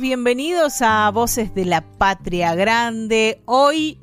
Bienvenidos a Voces de la Patria Grande. Hoy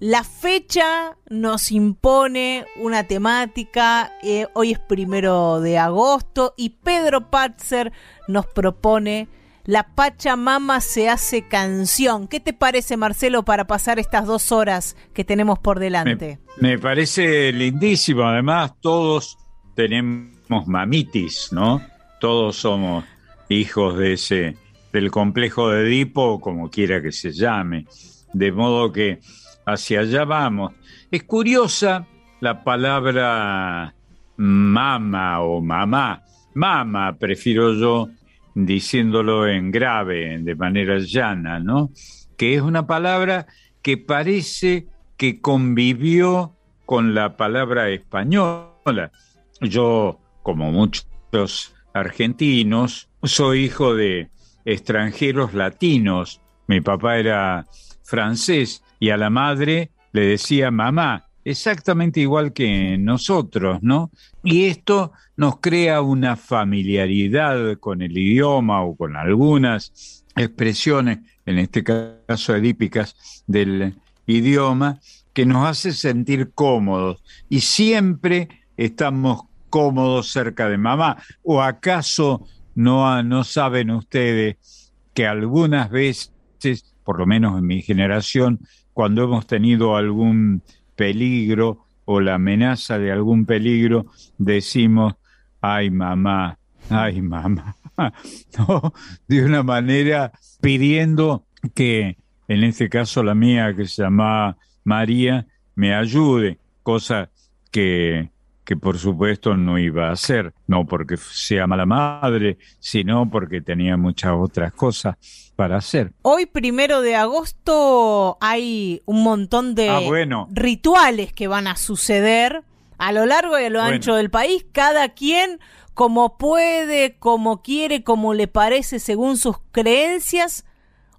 la fecha nos impone una temática. Eh, hoy es primero de agosto y Pedro Patzer nos propone La Pachamama se hace canción. ¿Qué te parece, Marcelo, para pasar estas dos horas que tenemos por delante? Me, me parece lindísimo. Además, todos tenemos mamitis, ¿no? Todos somos hijos de ese del complejo de Edipo, como quiera que se llame. De modo que hacia allá vamos. Es curiosa la palabra mama o mamá. Mama, prefiero yo diciéndolo en grave, de manera llana, ¿no? Que es una palabra que parece que convivió con la palabra española. Yo, como muchos argentinos, soy hijo de extranjeros latinos. Mi papá era francés y a la madre le decía mamá, exactamente igual que nosotros, ¿no? Y esto nos crea una familiaridad con el idioma o con algunas expresiones, en este caso edípicas, del idioma, que nos hace sentir cómodos. Y siempre estamos cómodos cerca de mamá. ¿O acaso no, no saben ustedes que algunas veces, por lo menos en mi generación, cuando hemos tenido algún peligro o la amenaza de algún peligro, decimos, ay mamá, ay mamá. De una manera pidiendo que, en este caso la mía, que se llama María, me ayude, cosa que que por supuesto no iba a hacer, no porque sea mala madre, sino porque tenía muchas otras cosas para hacer. Hoy, primero de agosto, hay un montón de ah, rituales que van a suceder a lo largo y a lo ancho del país, cada quien como puede, como quiere, como le parece, según sus creencias,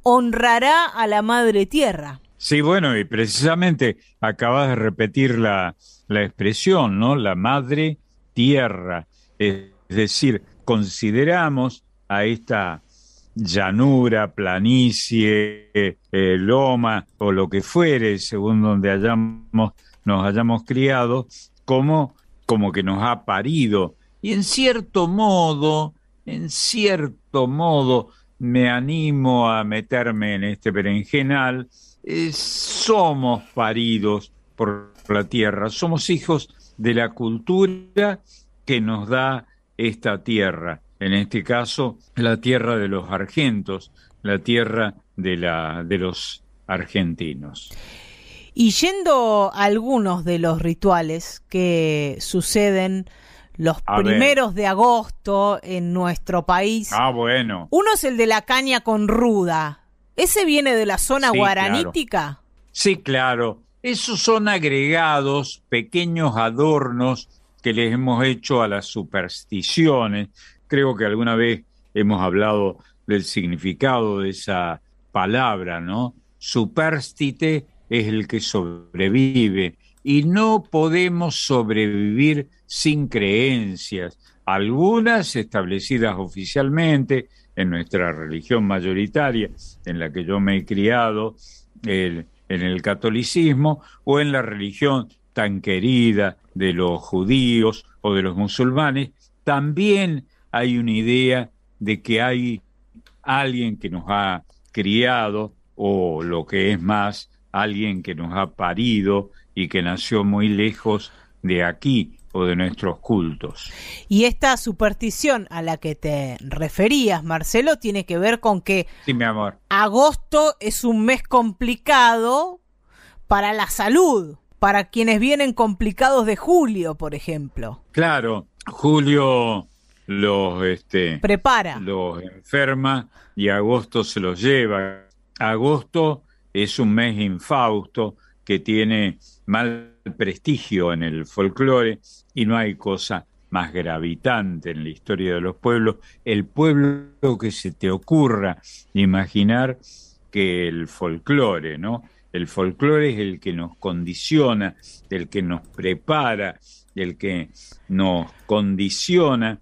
honrará a la Madre Tierra. Sí, bueno, y precisamente acabas de repetir la, expresión, ¿no? La madre tierra. Es decir, consideramos a esta llanura, planicie, eh, loma o lo que fuere, según donde hayamos, nos hayamos criado, como, como que nos ha parido. Y en cierto modo, en cierto modo, me animo a meterme en este berenjenal, eh, somos paridos por la tierra. Somos hijos de la cultura que nos da esta tierra. En este caso, la tierra de los argentos, la tierra de, la, de los argentinos. Y yendo a algunos de los rituales que suceden los primeros de agosto en nuestro país. Ah, bueno. Uno es el de la caña con ruda. ¿Ese viene de la zona guaranítica? Sí, claro. Esos son agregados, pequeños adornos que les hemos hecho a las supersticiones. Creo que alguna vez hemos hablado del significado de esa palabra, ¿no? Superstite es el que sobrevive y no podemos sobrevivir sin creencias, algunas establecidas oficialmente en nuestra religión mayoritaria, en la que yo me he criado, en el catolicismo o en la religión tan querida de los judíos o de los musulmanes, también hay una idea de que hay alguien que nos ha criado o lo que es más, alguien que nos ha parido y que nació muy lejos de aquí, o de nuestros cultos. Y esta superstición a la que te referías, Marcelo, tiene que ver con que sí, mi amor. agosto es un mes complicado para la salud, para quienes vienen complicados de julio, por ejemplo. Claro, julio los este prepara, los enferma y agosto se los lleva. Agosto es un mes infausto que tiene mal prestigio en el folclore y no hay cosa más gravitante en la historia de los pueblos. El pueblo que se te ocurra imaginar que el folclore, ¿no? El folclore es el que nos condiciona, el que nos prepara, el que nos condiciona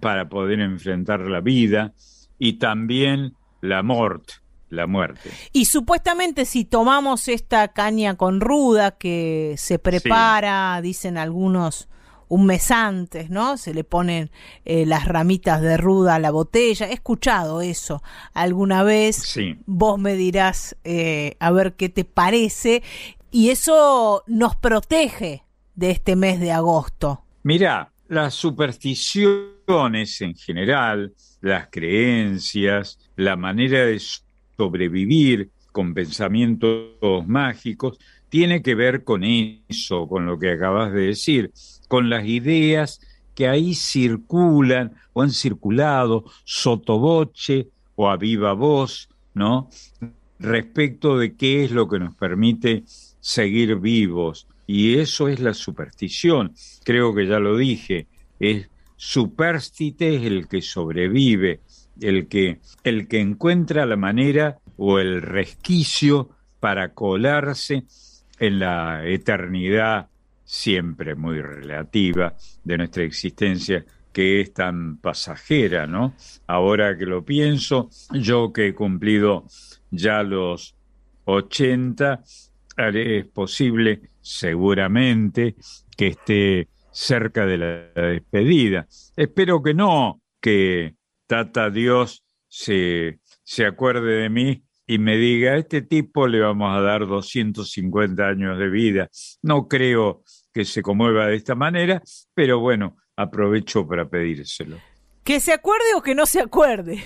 para poder enfrentar la vida y también la muerte, la muerte. Y supuestamente si tomamos esta caña con ruda que se prepara, dicen algunos, un mes antes, ¿no? Se le ponen eh, las ramitas de ruda a la botella. He escuchado eso alguna vez. Sí. Vos me dirás eh, a ver qué te parece. Y eso nos protege de este mes de agosto. Mira, las supersticiones en general, las creencias, la manera de sobrevivir con pensamientos mágicos, tiene que ver con eso, con lo que acabas de decir, con las ideas que ahí circulan o han circulado sotoboche o a viva voz, ¿no? Respecto de qué es lo que nos permite seguir vivos. Y eso es la superstición. Creo que ya lo dije. Es superstite es el que sobrevive, el que, el que encuentra la manera o el resquicio para colarse en la eternidad siempre muy relativa de nuestra existencia que es tan pasajera, ¿no? Ahora que lo pienso, yo que he cumplido ya los 80, es posible seguramente que esté cerca de la despedida. Espero que no, que Tata Dios se, se acuerde de mí y me diga, a este tipo le vamos a dar 250 años de vida. No creo que se conmueva de esta manera, pero bueno, aprovecho para pedírselo. Que se acuerde o que no se acuerde.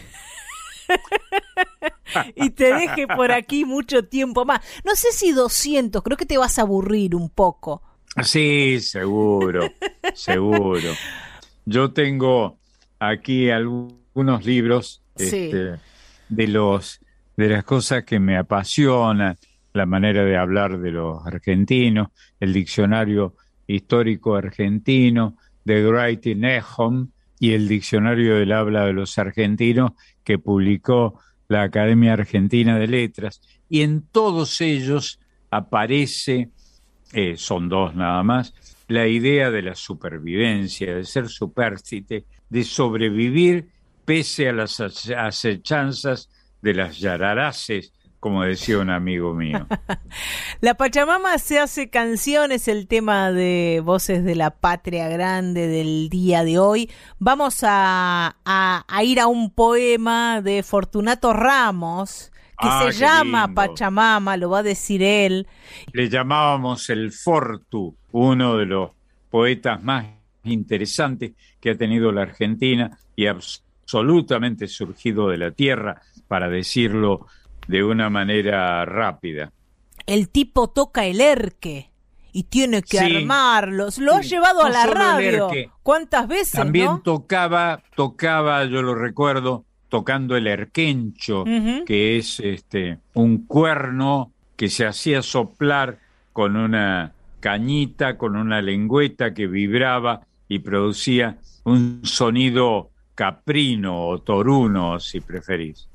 y te deje por aquí mucho tiempo más. No sé si 200, creo que te vas a aburrir un poco. Sí, seguro, seguro. Yo tengo aquí algunos libros este, de los de las cosas que me apasionan, la manera de hablar de los argentinos, el diccionario histórico argentino de Writing Nehom y el diccionario del habla de los argentinos que publicó la Academia Argentina de Letras. Y en todos ellos aparece, eh, son dos nada más, la idea de la supervivencia, de ser superstite, de sobrevivir pese a las acechanzas de las yararaces, como decía un amigo mío. la Pachamama se hace canciones, el tema de Voces de la Patria Grande del día de hoy. Vamos a, a, ir a un poema de Fortunato Ramos que Ah, se llama lindo. Pachamama, lo va a decir él. Le llamábamos el Fortu, uno de los poetas más interesantes que ha tenido la Argentina y absolutamente surgido de la tierra, para decirlo de una manera rápida. El tipo toca el erque y tiene que Sí. armarlos. Lo ha Sí. llevado a la radio. ¿Cuántas veces? También no? tocaba, tocaba, yo lo recuerdo, tocando el erquencho, que es este un cuerno que se hacía soplar con una cañita, con una lengüeta que vibraba y producía un sonido caprino o toruno, si preferís.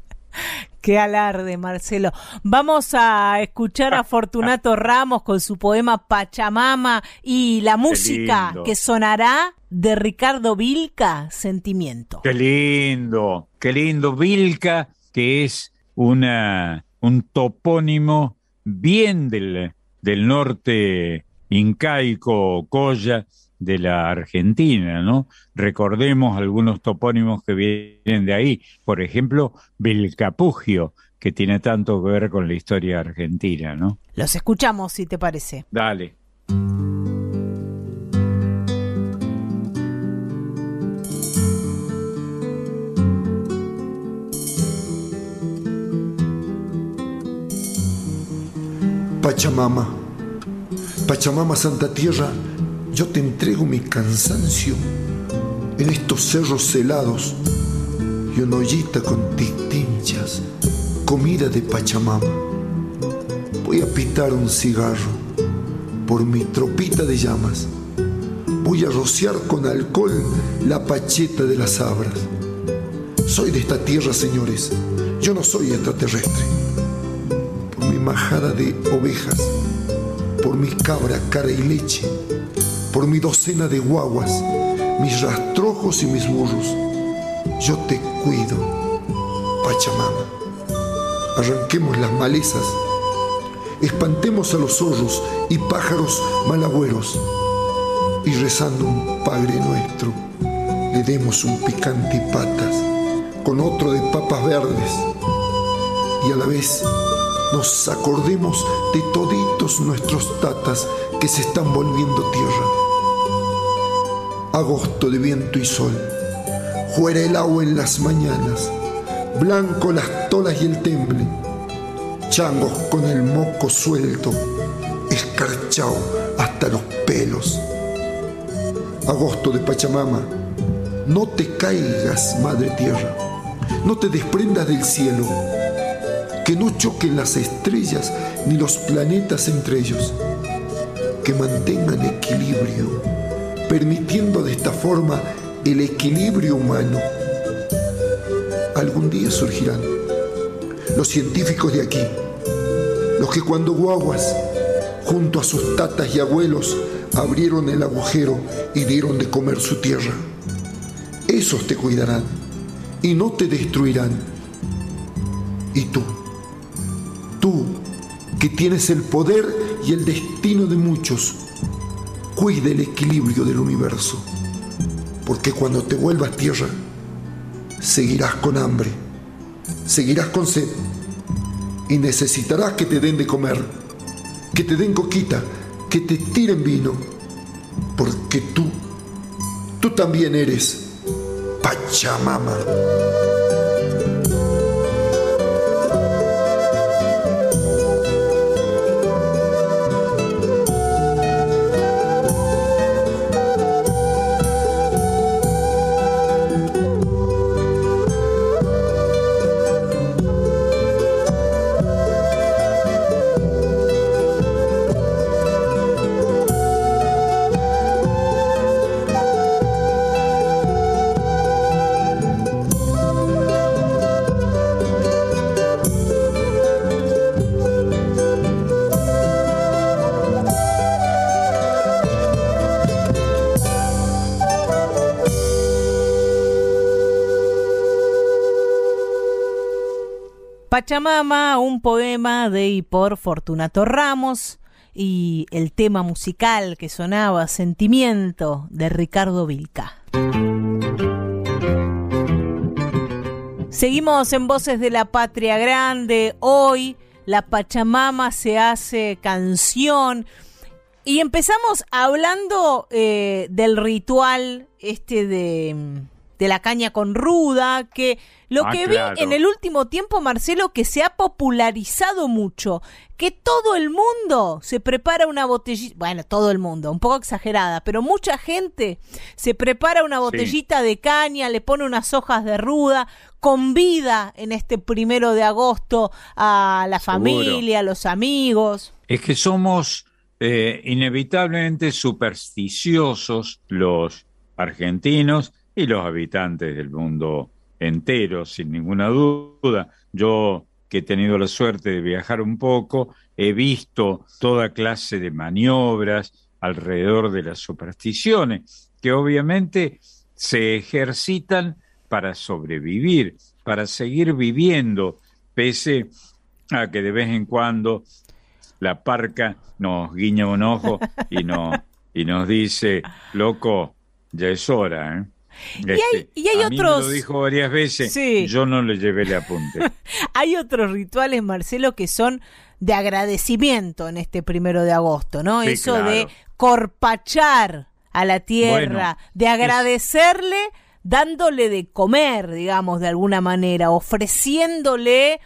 Qué alarde, Marcelo. Vamos a escuchar a Fortunato Ramos con su poema Pachamama y la música que sonará de Ricardo Vilca, Sentimiento. Qué lindo, qué lindo. Vilca, que es una, un topónimo bien del, del norte incaico, Coya, de la Argentina, ¿no? Recordemos algunos topónimos que vienen de ahí, por ejemplo, Vilcapugio, que tiene tanto que ver con la historia argentina, ¿no? Los escuchamos, si te parece. Dale. Pachamama, Pachamama Santa Tierra, yo te entrego mi cansancio en estos cerros helados y una ollita con tinchas, comida de Pachamama. Voy a pitar un cigarro por mi tropita de llamas. Voy a rociar con alcohol la pacheta de las abras. Soy de esta tierra, señores. Yo no soy extraterrestre. Por mi majada de ovejas, por mi cabra, cara y leche, por mi docena de guaguas, mis rastrojos y mis burros, yo te cuido, Pachamama. Arranquemos las malezas, espantemos a los zorros y pájaros malagüeros y rezando un Padre nuestro, le demos un picante y patas con otro de papas verdes y a la vez nos acordemos de toditos nuestros tatas que se están volviendo tierra. Agosto de viento y sol, fuera el agua en las mañanas, blanco las tolas y el temble, changos con el moco suelto, escarchao hasta los pelos. Agosto de Pachamama, no te caigas, Madre Tierra, no te desprendas del cielo, que no choquen las estrellas ni los planetas entre ellos, que mantengan equilibrio, permitiendo de esta forma el equilibrio humano. Algún día surgirán los científicos de aquí, los que cuando guaguas, junto a sus tatas y abuelos, abrieron el agujero y dieron de comer su tierra. Esos te cuidarán y no te destruirán. Y tú, tú que tienes el poder y el destino de muchos, cuida el equilibrio del universo, porque cuando te vuelvas tierra, seguirás con hambre, seguirás con sed y necesitarás que te den de comer, que te den coquita, que te tiren vino, porque tú, tú también eres Pachamama. Pachamama, un poema de y por Fortunato Ramos y el tema musical que sonaba Sentimiento de Ricardo Vilca. Seguimos en Voces de la Patria Grande. Hoy la Pachamama se hace canción. Y empezamos hablando eh, del ritual este de de la caña con ruda, que lo Ah, que claro. vi en el último tiempo, Marcelo, que se ha popularizado mucho, que todo el mundo se prepara una botellita, bueno, todo el mundo, un poco exagerada, pero mucha gente se prepara una botellita de caña, le pone unas hojas de ruda, convida en este primero de agosto a la Seguro. familia, a los amigos. Es que somos eh, inevitablemente supersticiosos los argentinos y los habitantes del mundo entero, sin ninguna duda. Yo, que he tenido la suerte de viajar un poco, he visto toda clase de maniobras alrededor de las supersticiones, que obviamente se ejercitan para sobrevivir, para seguir viviendo, pese a que de vez en cuando la parca nos guiña un ojo y, no, y nos dice, loco, ya es hora. ¿eh? Hay- y hay a mí me otros- lo dijo varias veces, Sí. yo no le llevé el apunte. Hay otros rituales, Marcelo, que son de agradecimiento en este primero de agosto, ¿no? Sí, Eso claro. de corpachar a la tierra, Bueno, de agradecerle dándole de comer, digamos, de alguna manera, ofreciéndole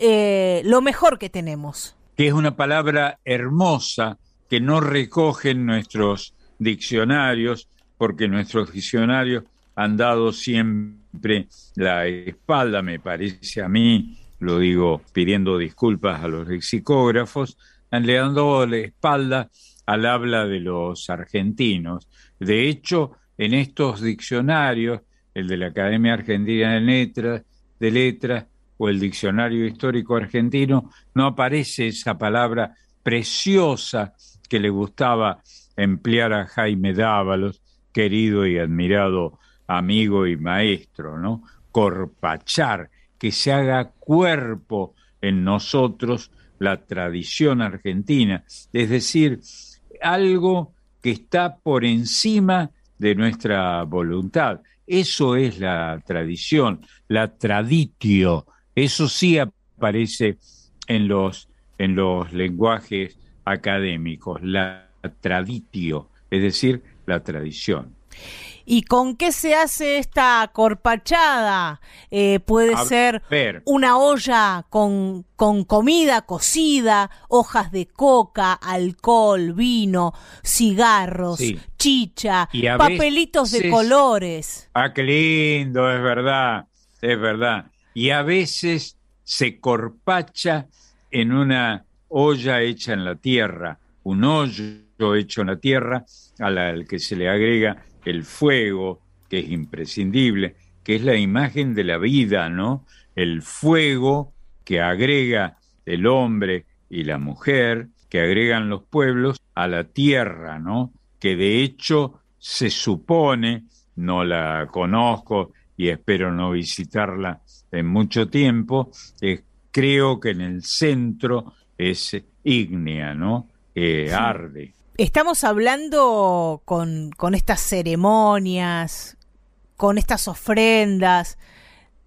eh, lo mejor que tenemos. que es una palabra hermosa que no recogen nuestros diccionarios, porque nuestros diccionarios han dado siempre la espalda, me parece a mí, lo digo pidiendo disculpas a los lexicógrafos, han le dado la espalda al habla de los argentinos. De hecho, en estos diccionarios, el de la Academia Argentina de Letras, de Letras o el Diccionario Histórico Argentino, no aparece esa palabra preciosa que le gustaba emplear a Jaime Dávalos, querido y admirado amigo y maestro, ¿no? Corpachar, que se haga cuerpo en nosotros la tradición argentina, es decir, algo que está por encima de nuestra voluntad. Eso es la tradición, la traditio. Eso sí aparece en los, en los lenguajes académicos, la traditio, es decir, la tradición. ¿Y con qué se hace esta corpachada? Eh, puede ser una olla con, con comida cocida, hojas de coca, alcohol, vino, cigarros, chicha, papelitos de colores. Ah, qué lindo, es verdad, es verdad. Y a veces se corpacha en una olla hecha en la tierra, un hoyo hecho en la tierra al que se le agrega el fuego, que es imprescindible, que es la imagen de la vida, ¿no? El fuego que agrega el hombre y la mujer, que agregan los pueblos a la tierra, ¿no? Que de hecho se supone, no la conozco y espero no visitarla en mucho tiempo, creo que en el centro es ígnea, ¿no? Que arde. Estamos hablando con, estas ceremonias, con estas ofrendas,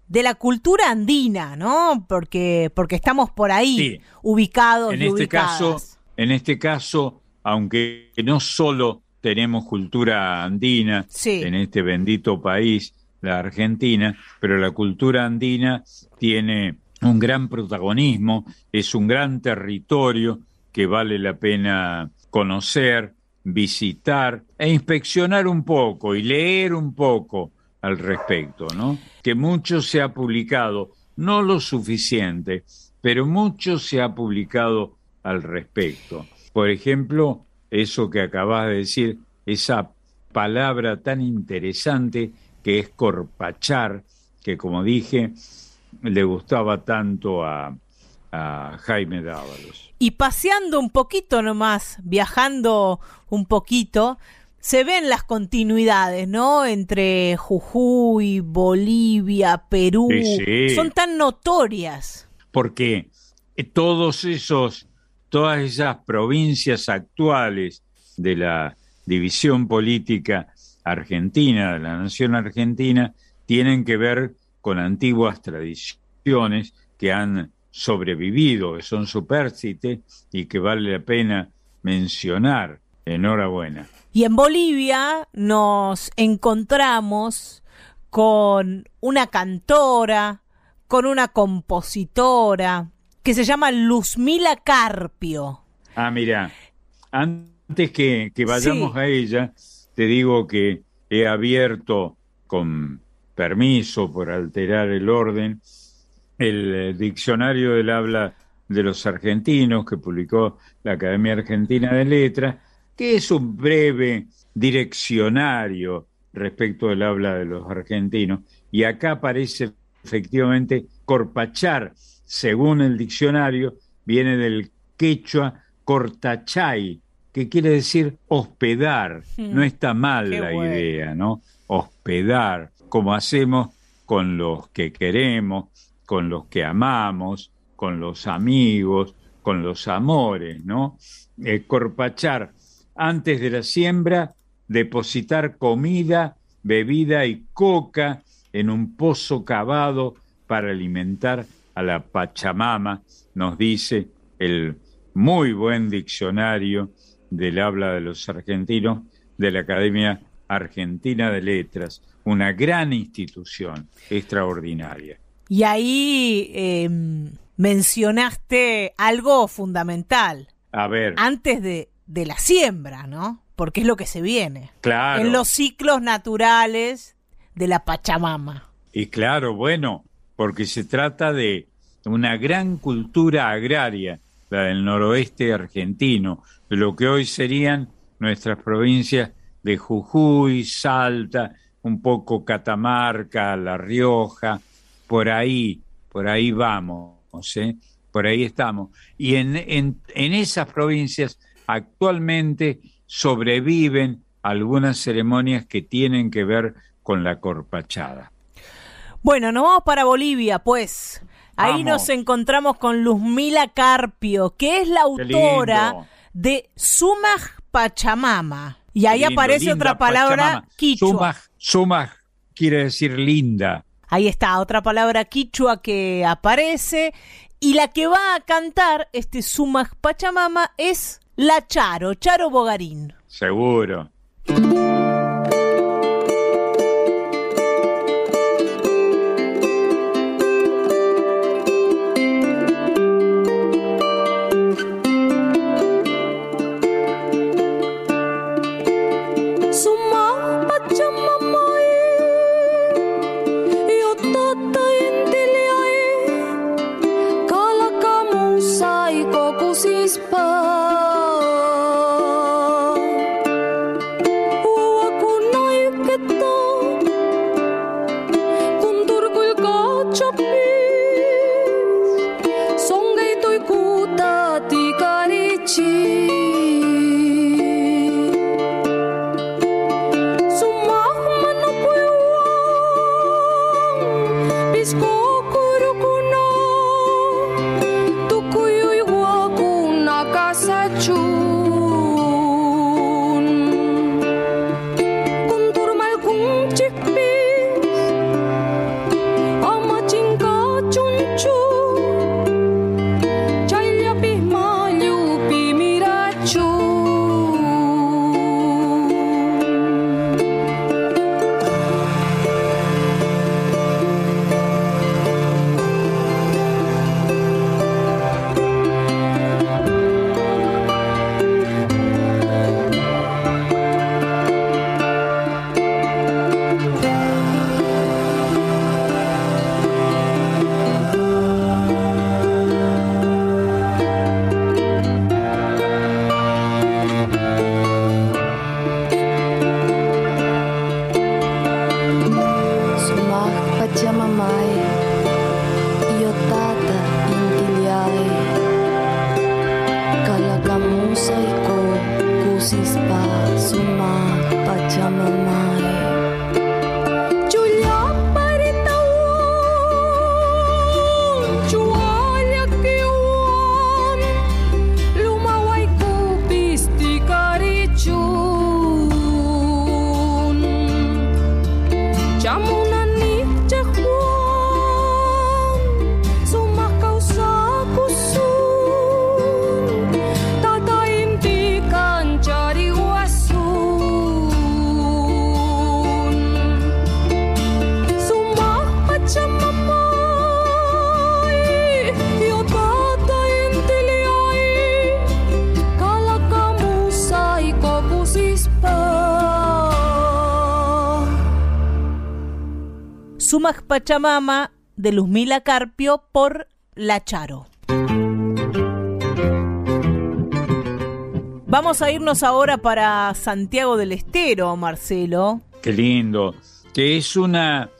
de la cultura andina, ¿no? Porque, porque estamos por ahí ubicados. En y este caso, en este caso, aunque no solo tenemos cultura andina en este bendito país, la Argentina, pero la cultura andina tiene un gran protagonismo, es un gran territorio que vale la pena conocer, visitar e inspeccionar un poco y leer un poco al respecto, ¿no? Que mucho se ha publicado, no lo suficiente, pero mucho se ha publicado al respecto. Por ejemplo, eso que acabas de decir, esa palabra tan interesante que es corpachar, que como dije, le gustaba tanto a, a Jaime Dávalos. Y paseando un poquito nomás, viajando un poquito, se ven las continuidades, ¿no? Entre Jujuy, Bolivia, Perú. Son tan notorias. Porque eh, todos esos, todas esas provincias actuales de la división política argentina, de la nación argentina, tienen que ver con antiguas tradiciones que han sobrevivido, que son supércites y que vale la pena mencionar. Enhorabuena. Y en Bolivia nos encontramos con una cantora, con una compositora, que se llama Luzmila Carpio. Ah, mira, antes que, vayamos a ella, te digo que he abierto con permiso por alterar el orden el eh, diccionario del habla de los argentinos que publicó la Academia Argentina de Letras, que es un breve direccionario respecto del habla de los argentinos. Y acá aparece efectivamente corpachar, según el diccionario, viene del quechua cortachay, que quiere decir hospedar. Hmm. No está mal la idea, ¿no? Hospedar, como hacemos con los que queremos, con los que amamos, con los amigos, con los amores, ¿no? Eh, corpachar antes de la siembra, depositar comida, bebida y coca en un pozo cavado para alimentar a la Pachamama, nos dice el muy buen diccionario del habla de los argentinos de la Academia Argentina de Letras, una gran institución extraordinaria. Y ahí em, mencionaste algo fundamental. A ver. Antes de, de la siembra, ¿no? Porque es lo que se viene. Claro. En los ciclos naturales de la Pachamama. Y claro, bueno, porque se trata de una gran cultura agraria, la del noroeste argentino, de lo que hoy serían nuestras provincias de Jujuy, Salta, un poco Catamarca, La Rioja, por ahí, por ahí vamos, ¿eh? por ahí estamos. Y en, en, en esas provincias actualmente sobreviven algunas ceremonias que tienen que ver con la corpachada. Bueno, nos vamos para Bolivia, pues. Ahí Vamos. nos encontramos con Luzmila Carpio, que es la autora de Sumaj Pachamama. Y ahí Lindo, aparece otra palabra Pachamama. quichua. Sumaj, sumaj quiere decir linda. Ahí está, otra palabra quichua que aparece. Y la que va a cantar este Sumaj Pachamama es la Charo, Charo Bogarín. Seguro. Pachamama de Luzmila Carpio por La Charo. Vamos a irnos ahora para Santiago del Estero, Marcelo. Qué lindo. Que es una,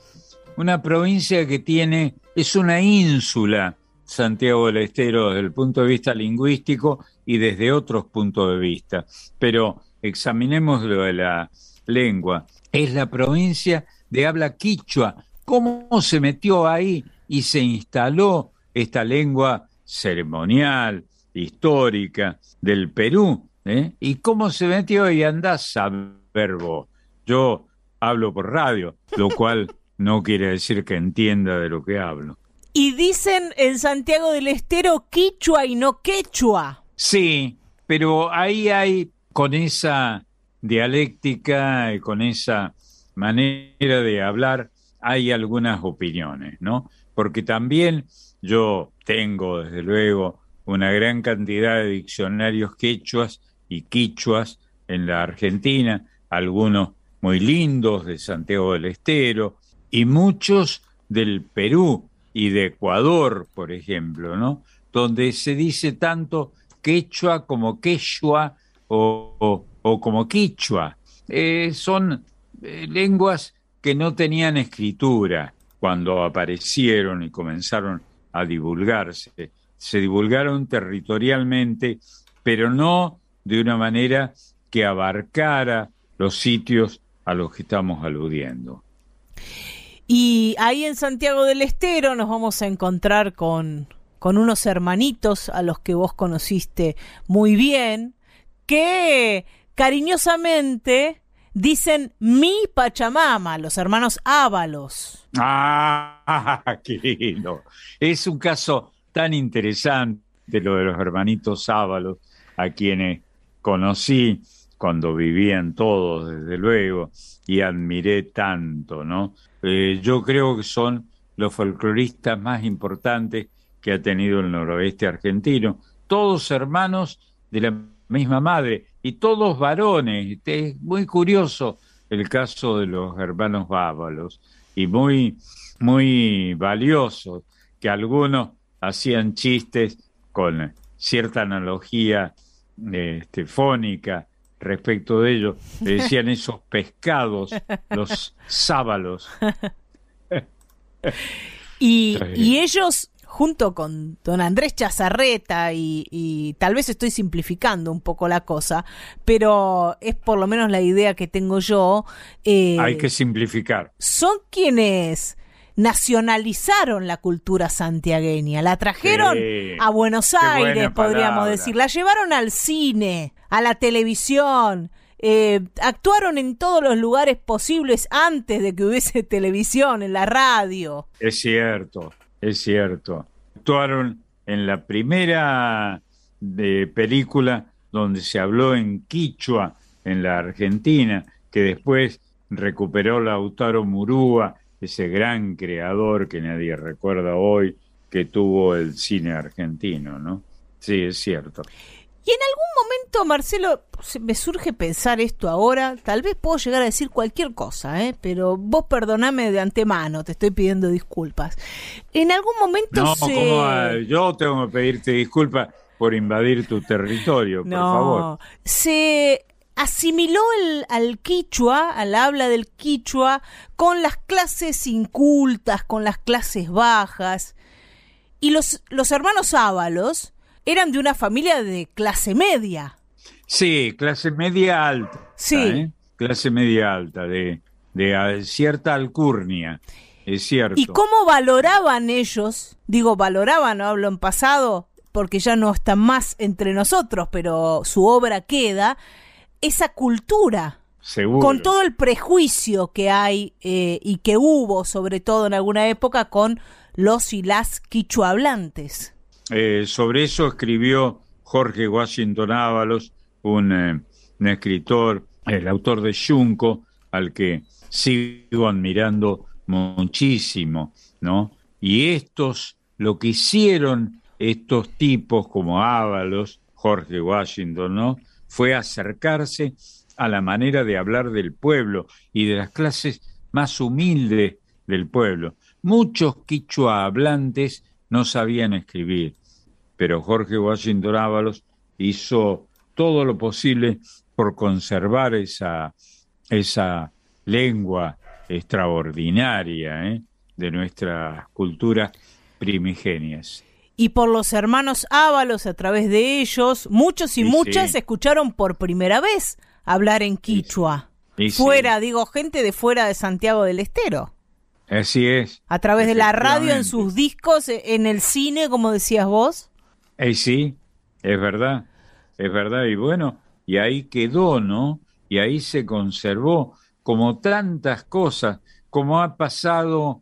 una provincia que tiene, es una ínsula, Santiago del Estero, desde el punto de vista lingüístico y desde otros puntos de vista. Pero examinemos lo de la lengua. Es la provincia de habla quichua. ¿Cómo se metió ahí y se instaló esta lengua ceremonial, histórica del Perú? ¿eh? ¿Y cómo se metió? Y andás a ver vos. Yo hablo por radio, lo cual no quiere decir que entienda de lo que hablo. Y dicen en Santiago del Estero quichua y no quechua. Sí, pero ahí hay, con esa dialéctica y con esa manera de hablar, hay algunas opiniones, ¿no? Porque también yo tengo, desde luego, una gran cantidad de diccionarios quechuas y quichuas en la Argentina, algunos muy lindos de Santiago del Estero y muchos del Perú y de Ecuador, por ejemplo, ¿no? Donde se dice tanto quechua como quechua o, o- como quichua. Eh, son eh, lenguas que no tenían escritura cuando aparecieron y comenzaron a divulgarse. Se divulgaron territorialmente, pero no de una manera que abarcara los sitios a los que estamos aludiendo. Y ahí en Santiago del Estero nos vamos a encontrar con, con unos hermanitos a los que vos conociste muy bien, que cariñosamente dicen mi Pachamama, los hermanos Ábalos. Ah, qué lindo. Es un caso tan interesante lo de los hermanitos Ábalos, a quienes conocí cuando vivían todos, desde luego, y admiré tanto, ¿no? Eh, yo creo que son los folcloristas más importantes que ha tenido el noroeste argentino, todos hermanos de la misma madre y todos varones. Es muy curioso el caso de los hermanos Bábalos y muy, muy valioso que algunos hacían chistes con cierta analogía este, fónica respecto de ello. Le decían esos pescados, los sábalos. Y ellos, junto con don Andrés Chazarreta, y, y tal vez estoy simplificando un poco la cosa, pero es por lo menos la idea que tengo yo, eh, Hay que simplificar. son quienes nacionalizaron la cultura santiagueña, la trajeron Sí. a Buenos Aires, podríamos palabra. decir, la llevaron al cine, a la televisión, eh, actuaron en todos los lugares posibles antes de que hubiese televisión, en la radio. Es cierto, es cierto. Actuaron en la primera de película donde se habló en quichua en la Argentina, que después recuperó Lautaro Murúa, ese gran creador que nadie recuerda hoy, que tuvo el cine argentino, ¿no? Sí, es cierto. Y en algún momento, Marcelo, se me surge pensar esto ahora. Tal vez puedo llegar a decir cualquier cosa, ¿eh? pero vos perdoname de antemano, te estoy pidiendo disculpas. En algún momento No, se... yo tengo que pedirte disculpas por invadir tu territorio, por no, favor. se asimiló el- al quichua, al habla del quichua, con las clases incultas, con las clases bajas. Y los, los hermanos Ábalos eran de una familia de clase media. Sí, clase media alta. Sí. ¿eh? Clase media alta, de, de cierta alcurnia, es cierto. ¿Y cómo valoraban ellos? Digo, valoraban, no hablo en pasado, porque ya no están más entre nosotros, pero su obra queda, esa cultura, Seguro. con todo el prejuicio que hay eh, y que hubo, sobre todo en alguna época, con los y las quichuablantes. Eh, sobre eso escribió Jorge Washington Ábalos, un, eh, un escritor, el autor de Junco, al que sigo admirando muchísimo, ¿no? Y estos, lo que hicieron estos tipos como Ábalos, Jorge Washington, ¿no? Fue acercarse a la manera de hablar del pueblo y de las clases más humildes del pueblo. Muchos quichua hablantes no sabían escribir, pero Jorge Washington Ábalos hizo todo lo posible por conservar esa, esa lengua extraordinaria ¿eh? de nuestras culturas primigenias. Y por los hermanos Ábalos, a través de ellos, muchos y Y muchas sí. escucharon por primera vez hablar en quichua. Y sí, Fuera, digo, gente de fuera de Santiago del Estero. Así es. A través de la radio, en sus discos, e- en el cine, como decías vos. Eh, sí, es verdad, es verdad. Y bueno, y ahí quedó, ¿no? Y ahí se conservó, como tantas cosas, como ha pasado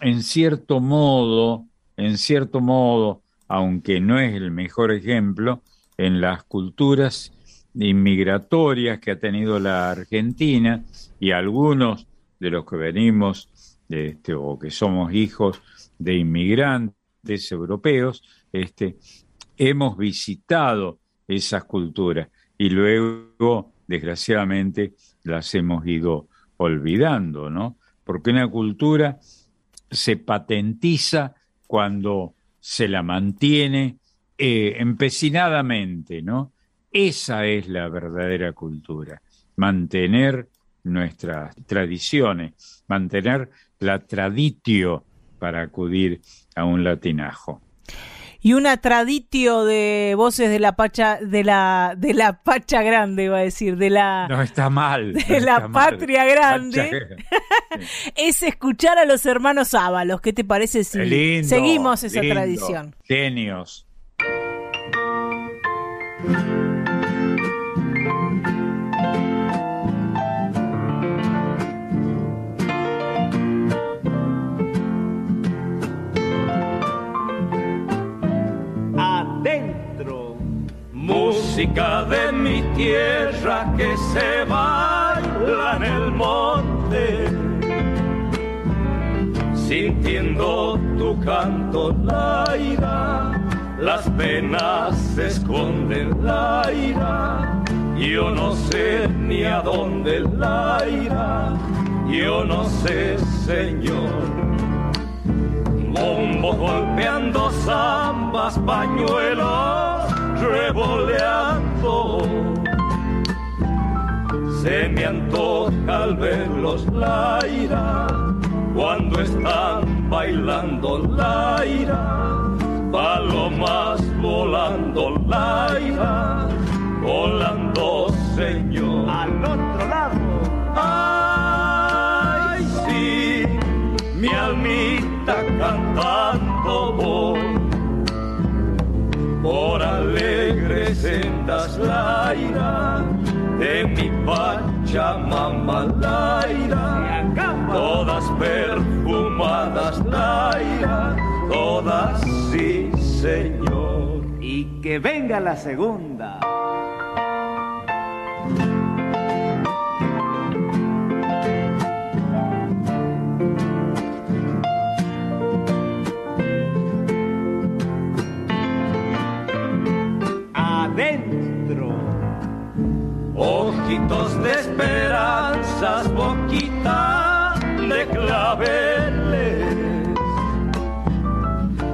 en cierto modo, en cierto modo, aunque no es el mejor ejemplo, en las culturas inmigratorias que ha tenido la Argentina y algunos de los que venimos este, o que somos hijos de inmigrantes europeos, este, hemos visitado esas culturas y luego, desgraciadamente, las hemos ido olvidando, ¿no? Porque una cultura se patentiza cuando se la mantiene eh, empecinadamente, ¿no? Esa es la verdadera cultura, mantener nuestras tradiciones, mantener la traditio para acudir a un latinajo. Y una traditio de voces de la pacha, de la, de la pacha grande, iba a decir, de la, No está mal. de no la mal. patria grande. Es escuchar a los hermanos Ábalos. ¿Qué te parece si lindo, seguimos esa lindo. tradición? Genios. Música de mi tierra que se baila en el monte. Sintiendo tu canto, Laira, las penas se esconden, Laira. Yo no sé ni a dónde, Laira. Yo no sé, Señor bombo golpeando zambas, pañuelos revoleando. Se me antoja al verlos Laira, cuando están bailando Laira, palomas volando Laira, volando Señor. Al otro lado. Ay, sí, mi almita cantando voy por alegres sendas Laira de mi Pachamama Laira, todas perfumadas Laira, todas sí señor. Y que venga la segunda. Adentro. Ojitos de esperanzas, boquita de claveles,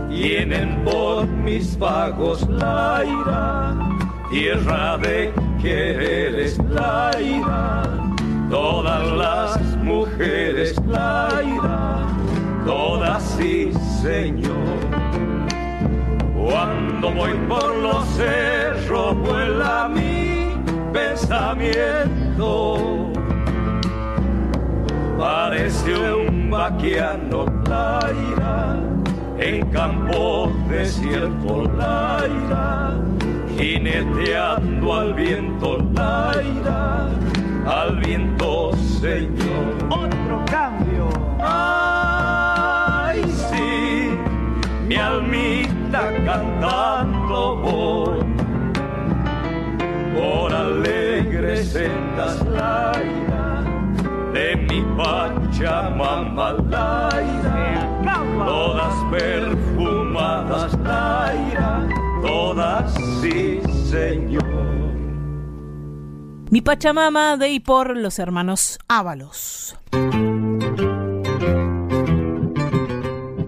tienen por mis vagos la ira, tierra de quereres la ira, todas las mujeres la ira, todas sí, Señor. Cuando voy por los cerros vuela mi pensamiento. Parece un vaquiano Laira, en campo desierto Laira, jineteando al viento Laira, al viento Señor. Otro cambio. Ay, sí, mi almita cantando voy por alegres sendas Laira de mi Pachamama Laira, todas perfumadas Laira, todas sí, Señor. Mi Pachamama de y por los hermanos Ábalos.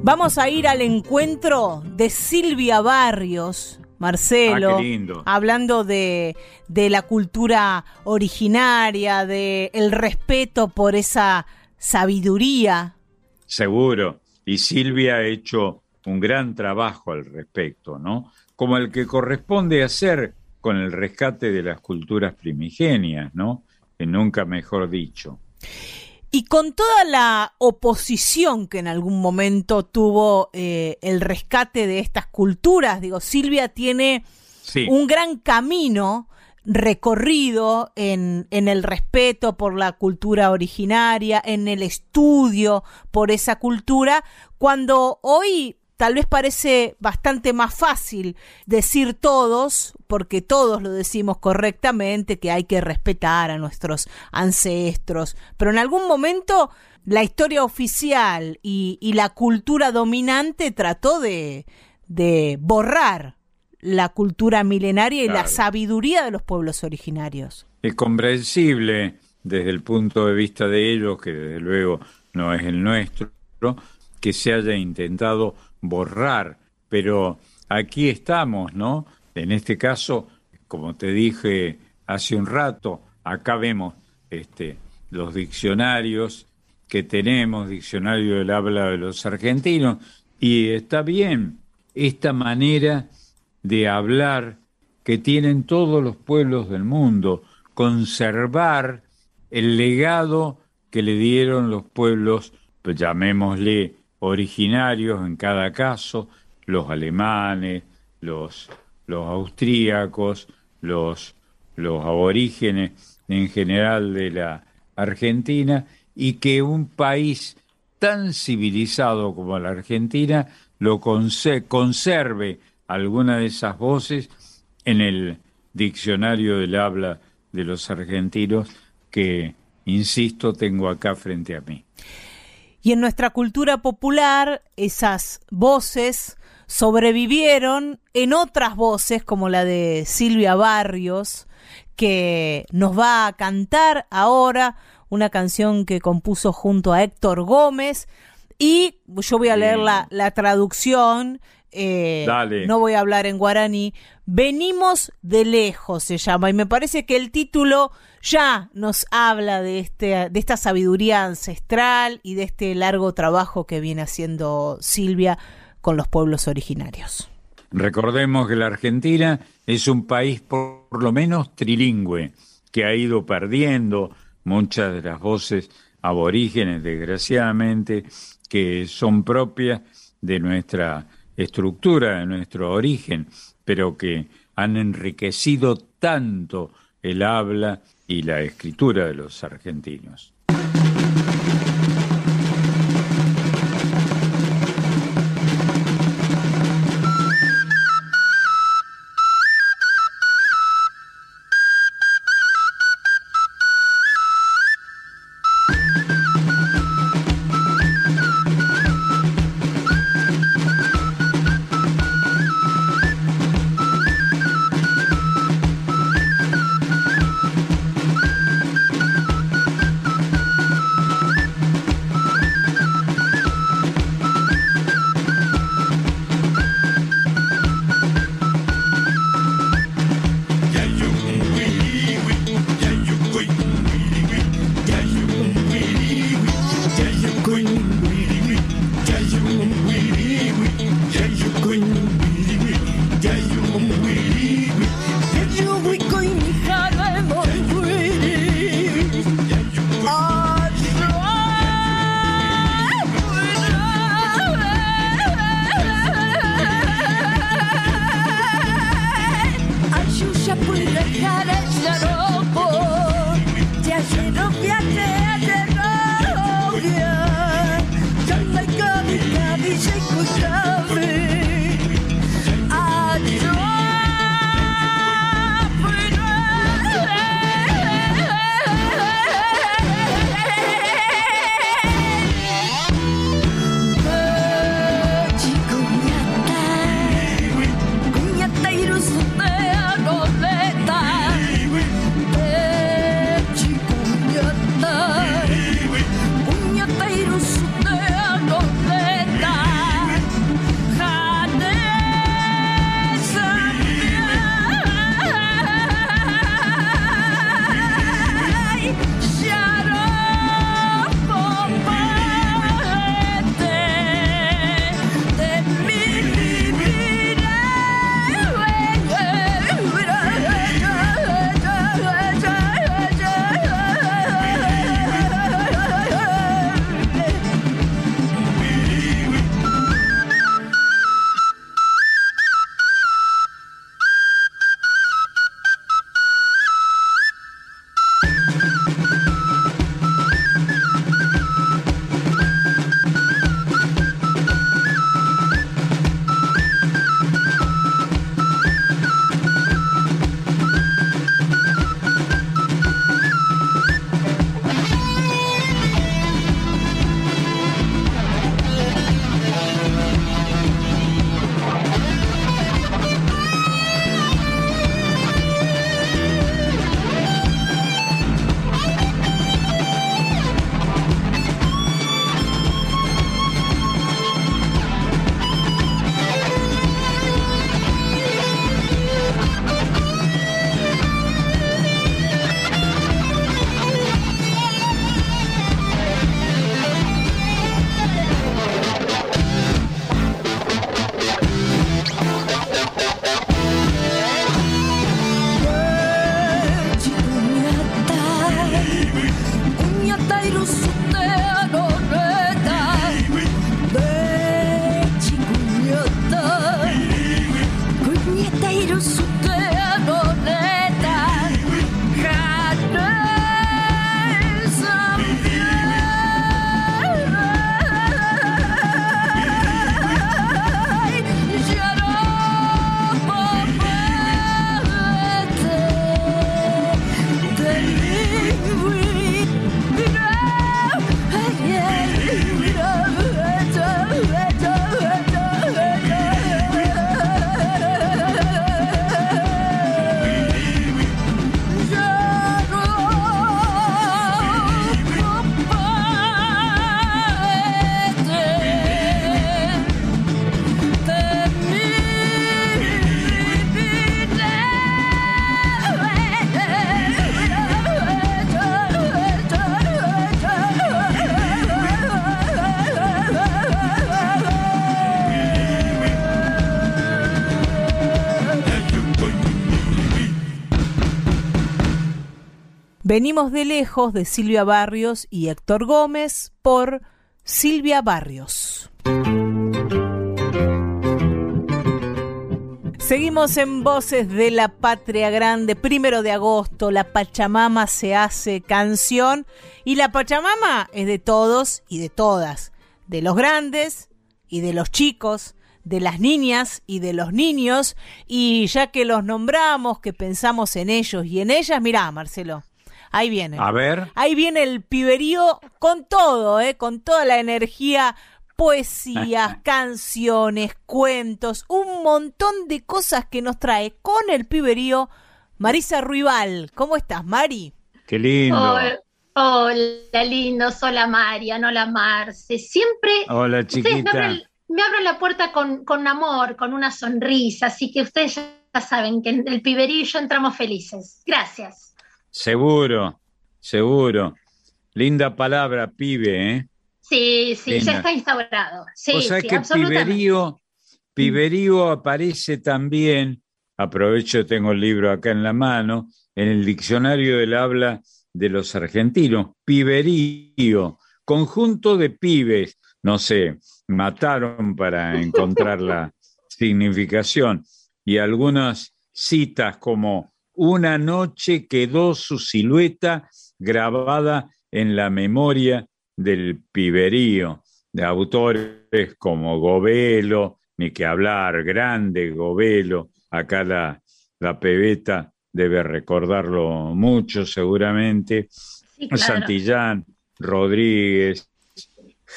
Vamos a ir al encuentro de Silvia Barrios, Marcelo, Ah, qué lindo. hablando de, de la cultura originaria, de el respeto por esa sabiduría. Seguro. Y Silvia ha hecho un gran trabajo al respecto, ¿no? Como el que corresponde hacer con el rescate de las culturas primigenias, ¿no? Que nunca mejor dicho. Y con toda la oposición que en algún momento tuvo eh, el rescate de estas culturas, digo, Silvia tiene Sí. un gran camino recorrido en, en el respeto por la cultura originaria, en el estudio por esa cultura, cuando hoy tal vez parece bastante más fácil decir todos, porque todos lo decimos correctamente, que hay que respetar a nuestros ancestros, pero en algún momento la historia oficial y, y la cultura dominante trató de, de borrar la cultura milenaria y la sabiduría de los pueblos originarios. Es comprensible desde el punto de vista de ellos, que desde luego no es el nuestro, que se haya intentado borrar, pero aquí estamos, ¿no? En este caso, como te dije hace un rato, acá vemos este, los diccionarios que tenemos, diccionario del habla de los argentinos, y está bien esta manera de hablar que tienen todos los pueblos del mundo, conservar el legado que le dieron los pueblos, pues llamémosle originarios en cada caso, los alemanes, los, los austríacos, los, los aborígenes en general de la Argentina, y que un país tan civilizado como la Argentina lo conse- conserve alguna de esas voces en el diccionario del habla de los argentinos que, insisto, tengo acá frente a mí. Y en nuestra cultura popular, esas voces sobrevivieron en otras voces, como la de Silvia Barrios, que nos va a cantar ahora una canción que compuso junto a Héctor Gómez. Y yo voy a leer la, la traducción. eh, Dale. no voy a hablar en guaraní. Venimos de lejos se llama. Y me parece que el título ya nos habla de, este, de esta sabiduría ancestral y de este largo trabajo que viene haciendo Silvia con los pueblos originarios. Recordemos que la Argentina es un país por lo menos trilingüe, que ha ido perdiendo muchas de las voces aborígenes, desgraciadamente, que son propias de nuestra estructura, de nuestro origen, pero que han enriquecido tanto el habla y la escritura de los argentinos. Venimos de lejos de Silvia Barrios y Héctor Gómez por Silvia Barrios. Seguimos en Voces de la Patria Grande, primero de agosto, la Pachamama se hace canción y la Pachamama es de todos y de todas, de los grandes y de los chicos, de las niñas y de los niños y ya que los nombramos, que pensamos en ellos y en ellas, mirá Marcelo, ahí viene. A ver. Ahí viene el piberío con todo, ¿eh? con toda la energía poesías, canciones, cuentos, un montón de cosas que nos trae con el piberío Marisa Ruibal. ¿Cómo estás, Mari? Qué lindo. Hola, hola, lindos. Hola, Marian. Hola, Marce. Siempre Hola, ustedes me chiquita. abren, me abren la puerta con, con amor, con una sonrisa. Así que ustedes ya saben que en el piberío y yo entramos felices. Gracias. Seguro, seguro. Linda palabra, pibe, ¿eh? Sí, sí, ya está instaurado. Sí, o sea sí, que piberío, piberío aparece también, aprovecho, tengo el libro acá en la mano, en el diccionario del habla de los argentinos. Piberío, conjunto de pibes, no sé, mataron para encontrar la significación. Y algunas citas como una noche quedó su silueta grabada en la memoria del piberío, de autores como Govelo, ni que hablar, grande Govelo, acá la, la pebeta debe recordarlo mucho seguramente, Sí, claro. Santillán, Rodríguez,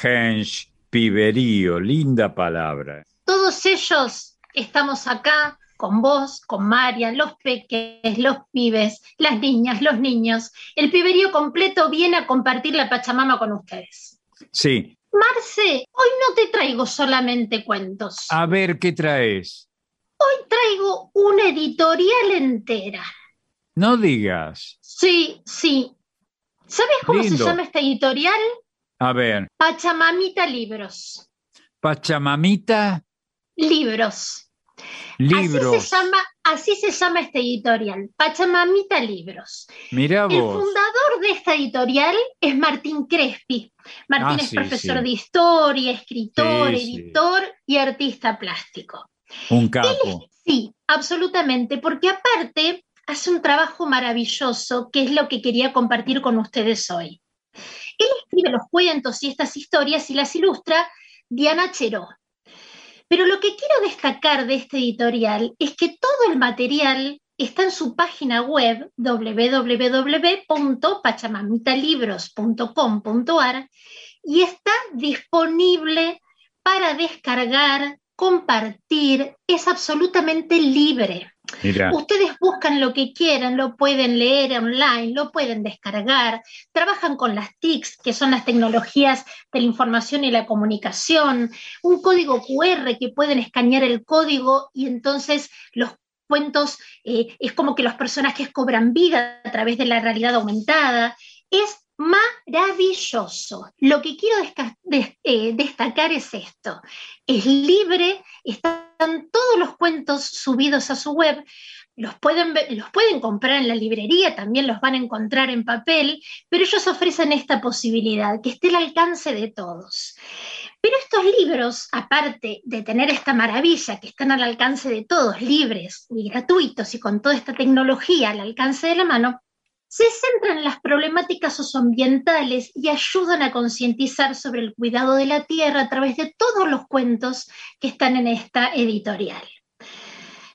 Hensch, piberío, linda palabra. Todos ellos estamos acá con vos, con Marian, los peques, los pibes, las niñas, los niños. El piberío completo viene a compartir la Pachamama con ustedes. Sí, Marce, hoy no te traigo solamente cuentos. a ver qué traes. Hoy traigo una editorial entera. No digas. Sí, sí. ¿Sabes cómo Lindo. se llama esta editorial? A ver, Pachamamita Libros. Pachamamita, Libros. Libros. Así se llama, así se llama esta editorial, Pachamamita Libros. Mirá El vos. fundador de esta editorial es Martín Crespi. Martín Ah, es sí, profesor sí. de historia, escritor, Sí, editor y artista plástico. Un capo. Sí, absolutamente, porque aparte hace un trabajo maravilloso, que es lo que quería compartir con ustedes hoy. Él escribe los cuentos y estas historias y las ilustra Diana Cheró. Pero lo que quiero destacar de este editorial es que todo el material está en su página web www.pachamamitalibros.com.ar y está disponible para descargar, compartir, es absolutamente libre. Ustedes buscan lo que quieran, lo pueden leer online, lo pueden descargar, trabajan con las TICs, que son las tecnologías de la información y la comunicación, un código QR que pueden escanear el código y entonces los cuentos eh, es como que los personajes cobran vida a través de la realidad aumentada. Es maravilloso. Lo que quiero eh, destacar es esto. Es libre, están todos los cuentos subidos a su web, los pueden, los pueden comprar en la librería, también los van a encontrar en papel, pero ellos ofrecen esta posibilidad, que esté al alcance de todos. Pero estos libros, aparte de tener esta maravilla, que están al alcance de todos, libres y gratuitos y con toda esta tecnología al alcance de la mano, se centran en las problemáticas socioambientales y ayudan a concientizar sobre el cuidado de la tierra a través de todos los cuentos que están en esta editorial.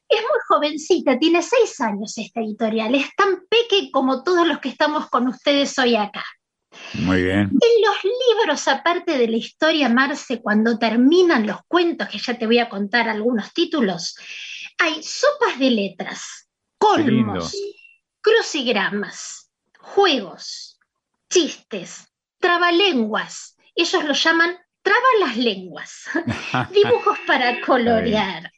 Es muy jovencita, tiene seis años esta editorial, es tan peque como todos los que estamos con ustedes hoy acá. muy bien. En los libros, aparte de la historia, Marce, cuando terminan los cuentos, que ya te voy a contar algunos títulos, hay sopas de letras, colmos, crucigramas, juegos, chistes, trabalenguas. Ellos lo llaman traba las lenguas, dibujos para colorear,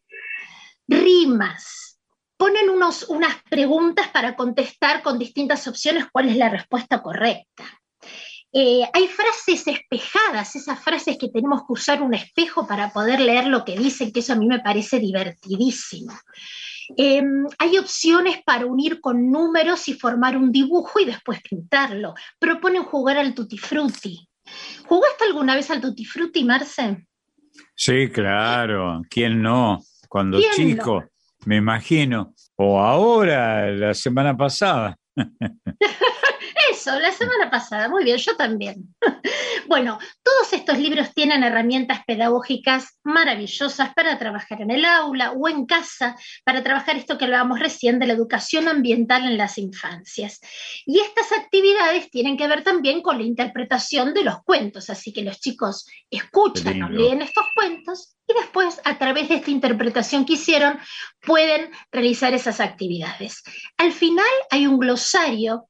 rimas. Ponen unos, unas preguntas para contestar con distintas opciones cuál es la respuesta correcta. Eh, hay frases espejadas, esas frases que tenemos que usar un espejo para poder leer lo que dicen, que eso a mí me parece divertidísimo. Eh, hay opciones para unir con números y formar un dibujo y después pintarlo. Proponen jugar al tutti frutti. ¿Jugaste alguna vez al tutti frutti, Marce? Sí, claro. ¿Quién no? Cuando ¿Quién chico, me imagino. O ahora, la semana pasada. Eso, la semana pasada, muy bien, yo también. Bueno, todos estos libros tienen herramientas pedagógicas maravillosas para trabajar en el aula o en casa, para trabajar esto que hablábamos recién de la educación ambiental en las infancias. Y estas actividades tienen que ver también con la interpretación de los cuentos, así que los chicos escuchan o leen estos cuentos y después, a través de esta interpretación que hicieron, pueden realizar esas actividades. Al final hay un glosario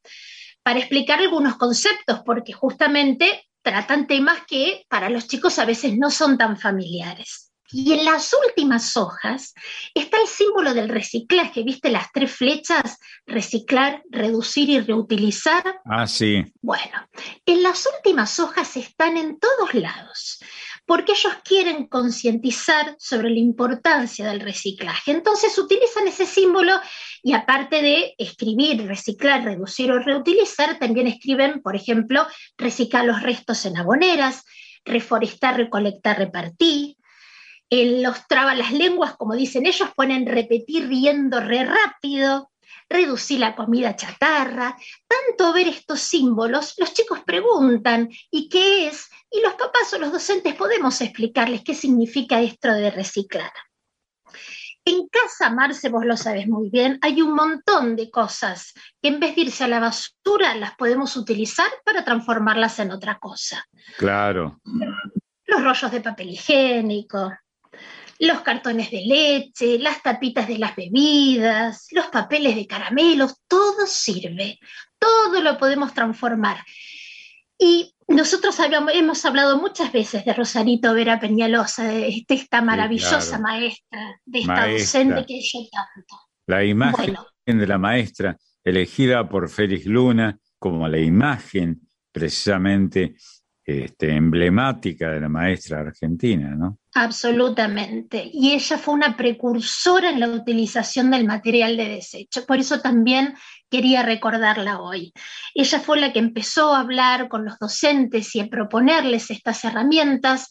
para explicar algunos conceptos, porque justamente tratan temas que para los chicos a veces no son tan familiares. Y en las últimas hojas está el símbolo del reciclaje, ¿viste las tres flechas? Reciclar, reducir y reutilizar. Ah, sí. Bueno, en las últimas hojas están en todos lados, porque ellos quieren concientizar sobre la importancia del reciclaje. Entonces utilizan ese símbolo y aparte de escribir, reciclar, reducir o reutilizar, también escriben, por ejemplo, reciclar los restos en aboneras, reforestar, recolectar, repartir. En los traba las lenguas, como dicen ellos, ponen repetir riendo re rápido, reducir la comida chatarra. Tanto ver estos símbolos, los chicos preguntan, ¿y qué es? Y los papás o los docentes podemos explicarles qué significa esto de reciclar. En casa, Marce, vos lo sabes muy bien, hay un montón de cosas que en vez de irse a la basura las podemos utilizar para transformarlas en otra cosa. Claro. Los rollos de papel higiénico, los cartones de leche, las tapitas de las bebidas, los papeles de caramelos, todo sirve, todo lo podemos transformar. Y nosotros habíamos- hemos hablado muchas veces de Rosarito Vera Peñalosa, de, de esta maravillosa claro. maestra, de esta Maestra. docente que yo tanto. La imagen Bueno, de la maestra, elegida por Félix Luna como la imagen precisamente este, emblemática de la maestra argentina, ¿no? Absolutamente. Y ella fue una precursora en la utilización del material de desecho. Por eso también quería recordarla hoy. Ella fue la que empezó a hablar con los docentes y a proponerles estas herramientas,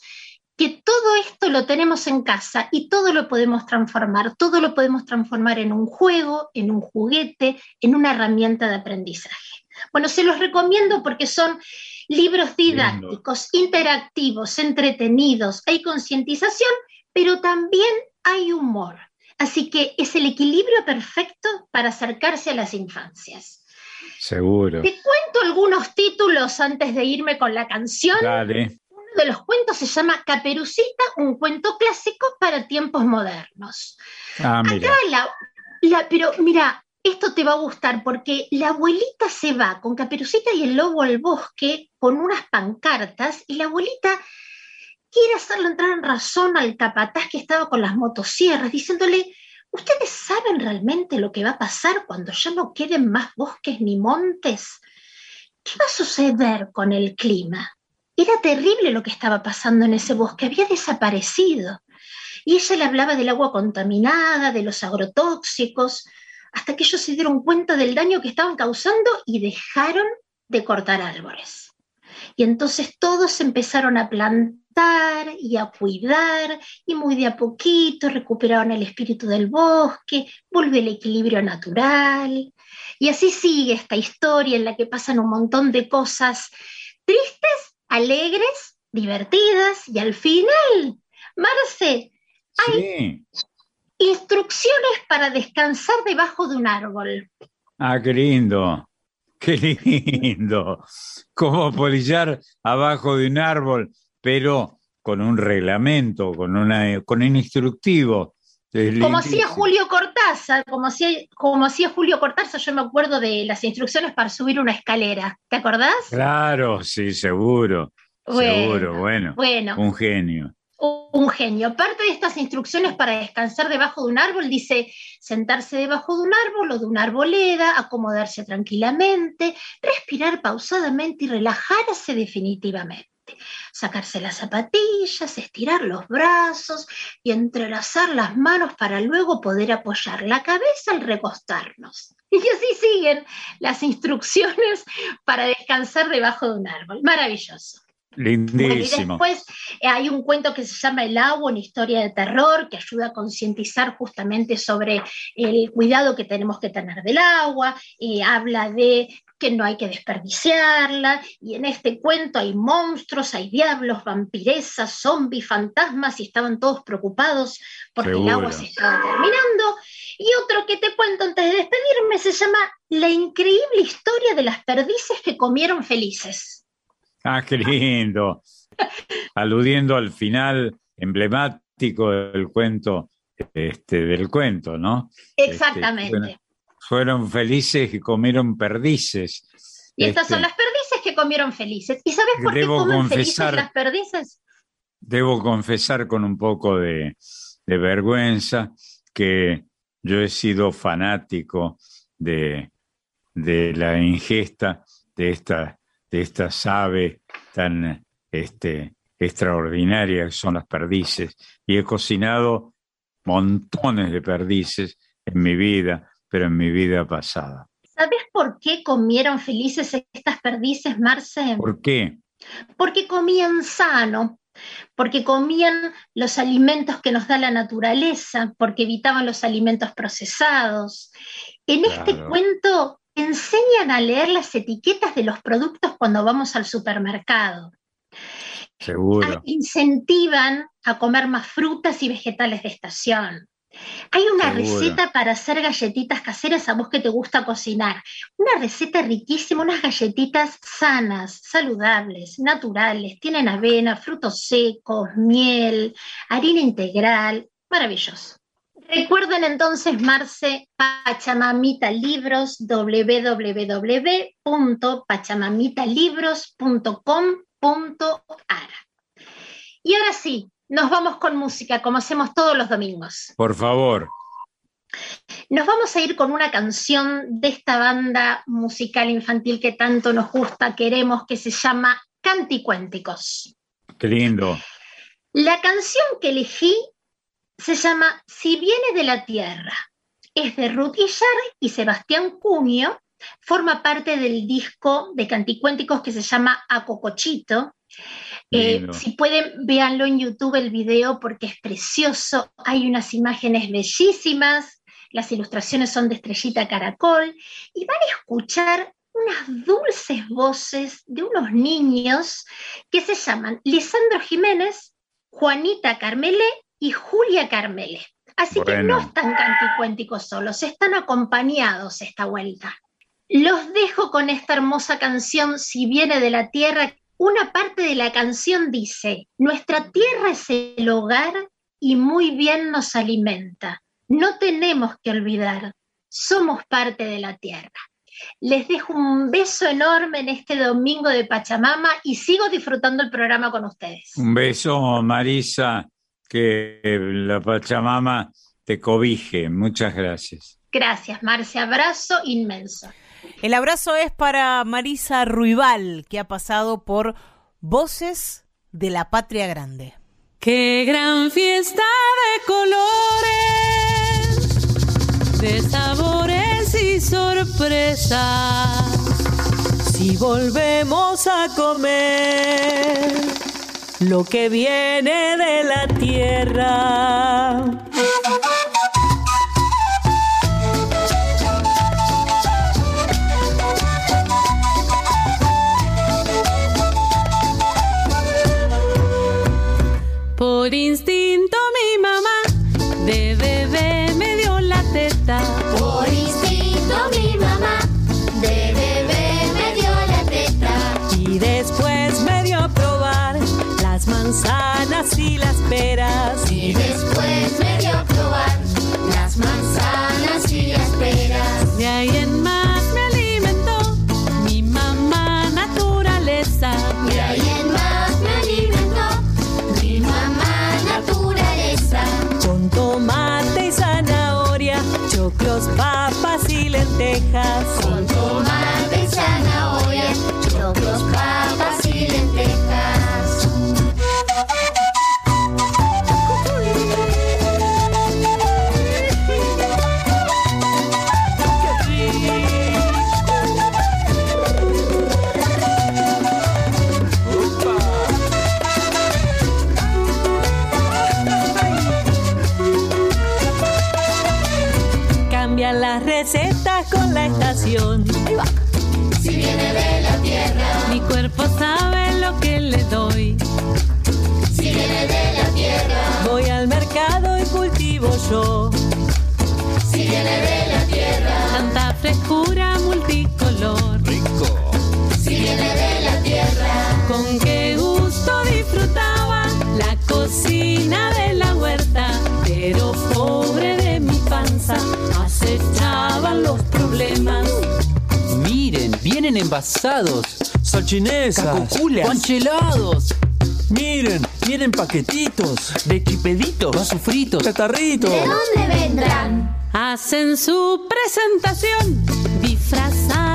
que todo esto lo tenemos en casa y todo lo podemos transformar. Todo lo podemos transformar en un juego, en un juguete, en una herramienta de aprendizaje. Bueno, se los recomiendo porque son libros didácticos, interactivos, entretenidos, hay concientización, pero también hay humor. Así que es el equilibrio perfecto para acercarse a las infancias. Seguro. Te cuento algunos títulos antes de irme con la canción. Dale. Uno de los cuentos se llama Caperucita, un cuento clásico para tiempos modernos. Ah, mira. Acá la, la- pero mira, esto te va a gustar porque la abuelita se va con Caperucita y el lobo al bosque con unas pancartas y la abuelita quiere hacerle entrar en razón al capataz que estaba con las motosierras, diciéndole, ¿ustedes saben realmente lo que va a pasar cuando ya no queden más bosques ni montes? ¿Qué va a suceder con el clima? Era terrible lo que estaba pasando en ese bosque, había desaparecido. Y ella le hablaba del agua contaminada, de los agrotóxicos, hasta que ellos se dieron cuenta del daño que estaban causando y dejaron de cortar árboles. Y entonces todos empezaron a plantar y a cuidar y muy de a poquito recuperaron el espíritu del bosque, vuelve el equilibrio natural. Y así sigue esta historia en la que pasan un montón de cosas tristes, alegres, divertidas y al final, Marce, Sí. Instrucciones para descansar debajo de un árbol. Ah, qué lindo. Qué lindo. Como polillar abajo de un árbol, pero con un reglamento, con, una, con un instructivo. Como hacía. Julio Cortázar, como hacía, como hacía Julio Cortázar, yo me acuerdo de las instrucciones para subir una escalera. ¿Te acordás? Claro, sí, seguro. seguro, bueno. Bueno, Un genio. Un genio. Parte de estas instrucciones para descansar debajo de un árbol dice sentarse debajo de un árbol o de una arboleda, acomodarse tranquilamente, respirar pausadamente y relajarse definitivamente. Sacarse las zapatillas, estirar los brazos y entrelazar las manos para luego poder apoyar la cabeza al recostarnos. Y así siguen las instrucciones para descansar debajo de un árbol. Maravilloso. Lindísimo. Bueno, y después eh, hay un cuento que se llama El agua, una historia de terror, que ayuda a concientizar justamente sobre el cuidado que tenemos que tener del agua, y habla de que no hay que desperdiciarla, y en este cuento hay monstruos, hay diablos, vampiresas, zombies, fantasmas, y estaban todos preocupados porque el agua se estaba terminando. Y otro que te cuento antes de despedirme se llama La increíble historia de las perdices que comieron felices. Ah, qué lindo. Aludiendo al final emblemático del cuento, este, del cuento, ¿no? Exactamente. Este, bueno, fueron felices y comieron perdices. Y estas Este, son las perdices que comieron felices. ¿Y sabes por qué comen felices las perdices? Debo confesar con un poco de, de vergüenza que yo he sido fanático de, de la ingesta de esta, de estas aves tan este, extraordinarias que son las perdices. Y he cocinado montones de perdices en mi vida, pero en mi vida pasada. ¿Sabes por qué comieron felices estas perdices, Marce? ¿Por qué? Porque comían sano, porque comían los alimentos que nos da la naturaleza, porque evitaban los alimentos procesados. En este cuento enseñan a leer las etiquetas de los productos cuando vamos al supermercado. Seguro. Ah, incentivan a comer más frutas y vegetales de estación. Hay una Seguro. receta para hacer galletitas caseras a vos que te gusta cocinar. Una receta riquísima, unas galletitas sanas, saludables, naturales. Tienen avena, frutos secos, miel, harina integral. Maravilloso. Recuerden entonces, Marce, Pachamamita Libros, www.pachamamitalibros.com.ar. Y ahora sí, nos vamos con música, como hacemos todos los domingos. Por favor. Nos vamos a ir con una canción de esta banda musical infantil que tanto nos gusta, queremos, que se llama Canticuénticos. Qué lindo. La canción que elegí se llama Si viene de la tierra. Es de Ruth Guillar y Sebastián Cunio. Forma parte del disco de Canticuénticos que se llama A Cocochito. Eh, si pueden, véanlo en YouTube el video porque es precioso. Hay unas imágenes bellísimas. Las ilustraciones son de Estrellita Caracol. Y van a escuchar unas dulces voces de unos niños que se llaman Lisandro Jiménez, Juanita Carmele y Julia Carmele. Así que no están canticuénticos solos, están acompañados esta vuelta. Los dejo con esta hermosa canción, Si viene de la tierra. Una parte de la canción dice, nuestra tierra es el hogar y muy bien nos alimenta. No tenemos que olvidar, somos parte de la tierra. Les dejo un beso enorme en este domingo de Pachamama y sigo disfrutando el programa con ustedes. Un beso, Marisa, que la Pachamama te cobije. Muchas gracias. Gracias, Marce. Abrazo inmenso. El abrazo es para Marisa Ruibal, que ha pasado por Voces de la Patria Grande. Qué gran fiesta de colores, de sabores y sorpresas. Si volvemos a comer lo que viene de la tierra. Y las peras. Y después me dio probar las manzanas y las peras. De ahí en más me alimentó mi mamá naturaleza. De ahí en más me alimentó mi mamá naturaleza. Con tomate y zanahoria, choclos, papas y lentejas. Con la estación. Si viene de la tierra, Mi cuerpo sabe lo que le doy. si viene de la tierra, Voy al mercado y cultivo yo. si viene de la tierra, Tanta frescura multicolor. si viene de la tierra, Con qué gusto disfrutaba la cocina de la huerta. Pero pobre los problemas. Miren, vienen envasados. Salchinesas, Cacoculas. conchelados. Miren, vienen paquetitos De chipeditos. Vasos fritos. catarritos. ¿de dónde vendrán? Hacen su presentación disfrazados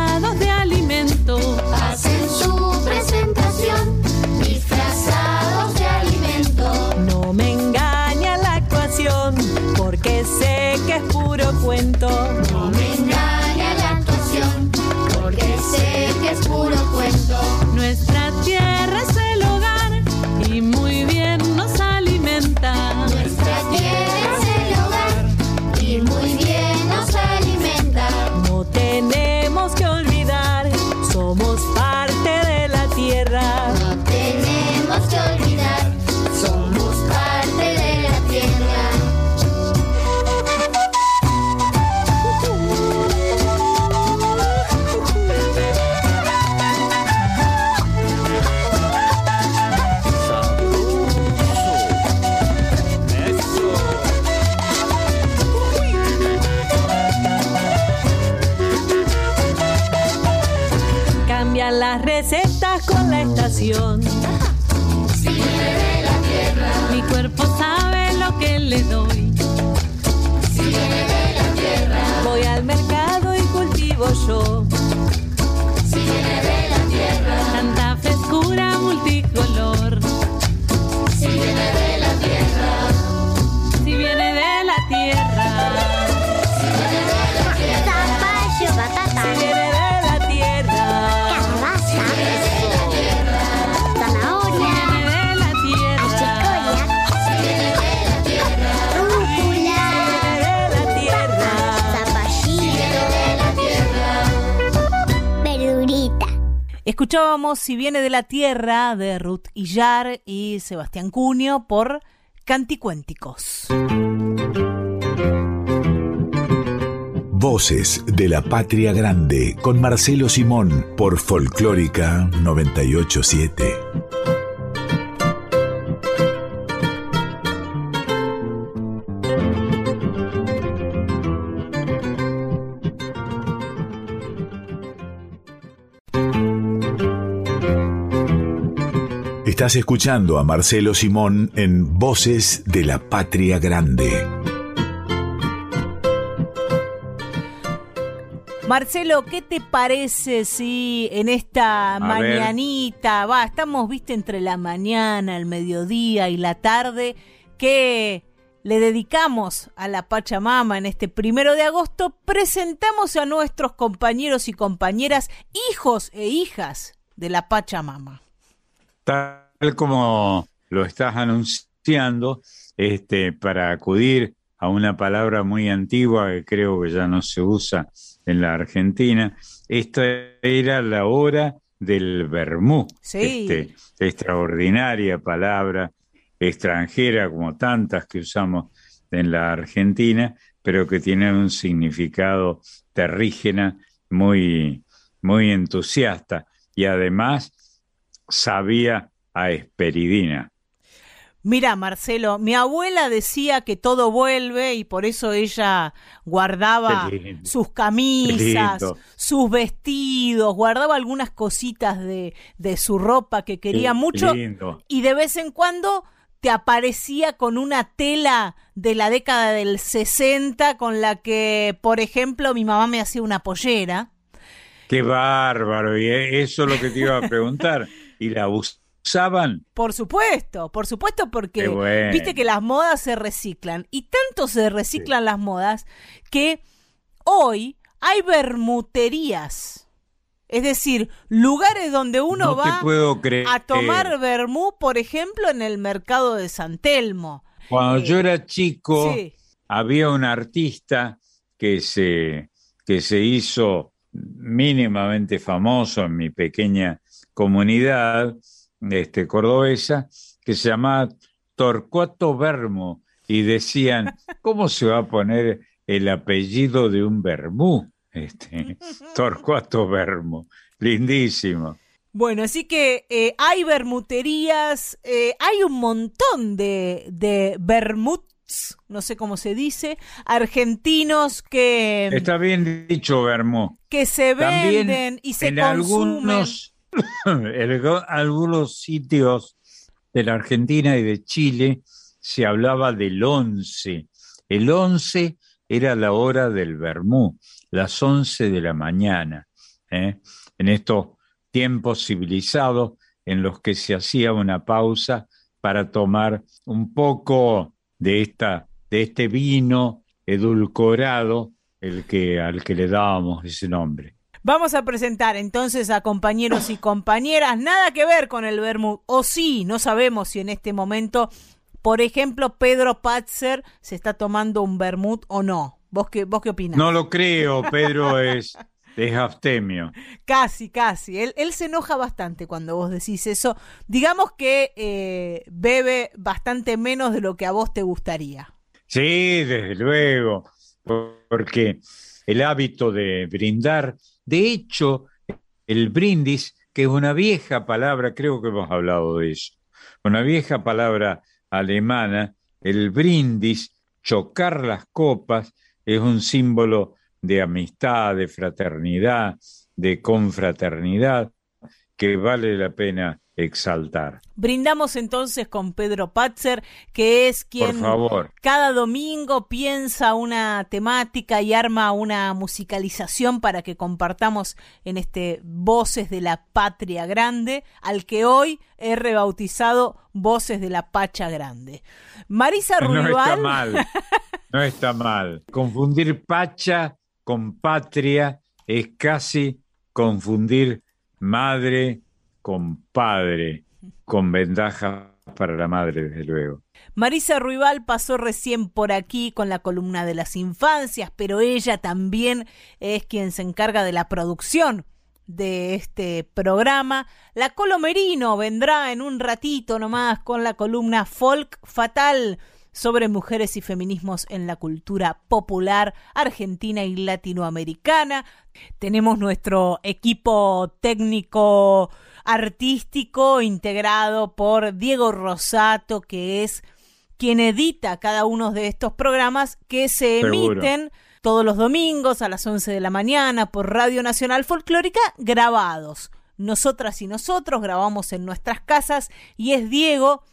la estación. Si viene de la tierra, Mi cuerpo sabe lo que le doy. si viene de la tierra, Voy al mercado y cultivo yo. Escuchábamos Si viene de la tierra de Ruth Illar y Sebastián Cunio por Canticuénticos. Voces de la Patria Grande con Marcelo Simón por Folclórica 987. Estás escuchando a Marcelo Simón en Voces de la Patria Grande. Marcelo, ¿qué te parece si en esta mañanita, va, estamos, viste, entre la mañana, el mediodía y la tarde, que le dedicamos a la Pachamama en este primero de agosto, presentamos a nuestros compañeros y compañeras, hijos e hijas de la Pachamama. Tal como lo estás anunciando, este, para acudir a una palabra muy antigua que creo que ya no se usa en la Argentina, esta era la hora del vermú, Sí. este, extraordinaria palabra extranjera como tantas que usamos en la Argentina, pero que tiene un significado terrígena muy, muy entusiasta y además sabía a esperidina. Mira, Marcelo, mi abuela decía que todo vuelve y por eso ella guardaba sus camisas, sus vestidos, guardaba algunas cositas de, de su ropa que quería Qué mucho lindo. y de vez en cuando te aparecía con una tela de la década del 60 con la que, por ejemplo, mi mamá me hacía una pollera. Qué bárbaro, y eso es lo que te iba a preguntar. ¿Y la usaban? Por supuesto, por supuesto, porque bueno. viste que las modas se reciclan. Y tanto se reciclan las modas que hoy hay bermuterías. Es decir, lugares donde uno no va puedo a tomar vermú, por ejemplo, en el mercado de San Telmo. Cuando Eh, yo era chico, sí. había un artista que se, que se hizo mínimamente famoso en mi pequeña comunidad este, cordobesa, que se llamaba Torcuato Bermo, y decían, ¿cómo se va a poner el apellido de un Bermú? Este, Torcuato Bermo, lindísimo. Bueno, así que eh, hay bermuterías, eh, hay un montón de, de bermuts, no sé cómo se dice, argentinos que, Está bien dicho, Bermú. que se También venden y se en consumen. algunos, en algunos sitios de la Argentina y de Chile se hablaba del once. El once era la hora del vermú, las once de la mañana. ¿eh? En estos tiempos civilizados en los que se hacía una pausa para tomar un poco de, esta, de este vino edulcorado el que, al que le dábamos ese nombre. Vamos a presentar entonces a compañeros y compañeras, nada que ver con el vermut, o sí, no sabemos si en este momento, por ejemplo, Pedro Patzer se está tomando un vermut o no. ¿Vos qué, vos qué opinás? No lo creo, Pedro es, es abstemio. Casi, casi. Él, él se enoja bastante cuando vos decís eso. Digamos que eh, bebe bastante menos de lo que a vos te gustaría. Sí, desde luego, porque el hábito de brindar, de hecho, el brindis, que es una vieja palabra, creo que hemos hablado de eso, una vieja palabra alemana, el brindis, chocar las copas, es un símbolo de amistad, de fraternidad, de confraternidad, que vale la pena exaltar. Brindamos entonces con Pedro Patzer, que es quien favor. cada domingo piensa una temática y arma una musicalización para que compartamos en este Voces de la Patria Grande, al que hoy he rebautizado Voces de la Pacha Grande. Marisa No está Ruibal. mal, no está mal. Confundir pacha con patria es casi confundir madre con padre, con ventaja para la madre, desde luego. Marisa Ruibal pasó recién por aquí con la columna de las infancias, pero ella también es quien se encarga de la producción de este programa. La Colomerino vendrá en un ratito nomás con la columna Folk Fatal sobre mujeres y feminismos en la cultura popular argentina y latinoamericana. Tenemos nuestro equipo técnico artístico integrado por Diego Rosato, que es quien edita cada uno de estos programas que se Seguro. emiten todos los domingos a las 11 de la mañana por Radio Nacional Folclórica grabados. Nosotras y nosotros grabamos en nuestras casas y es Diego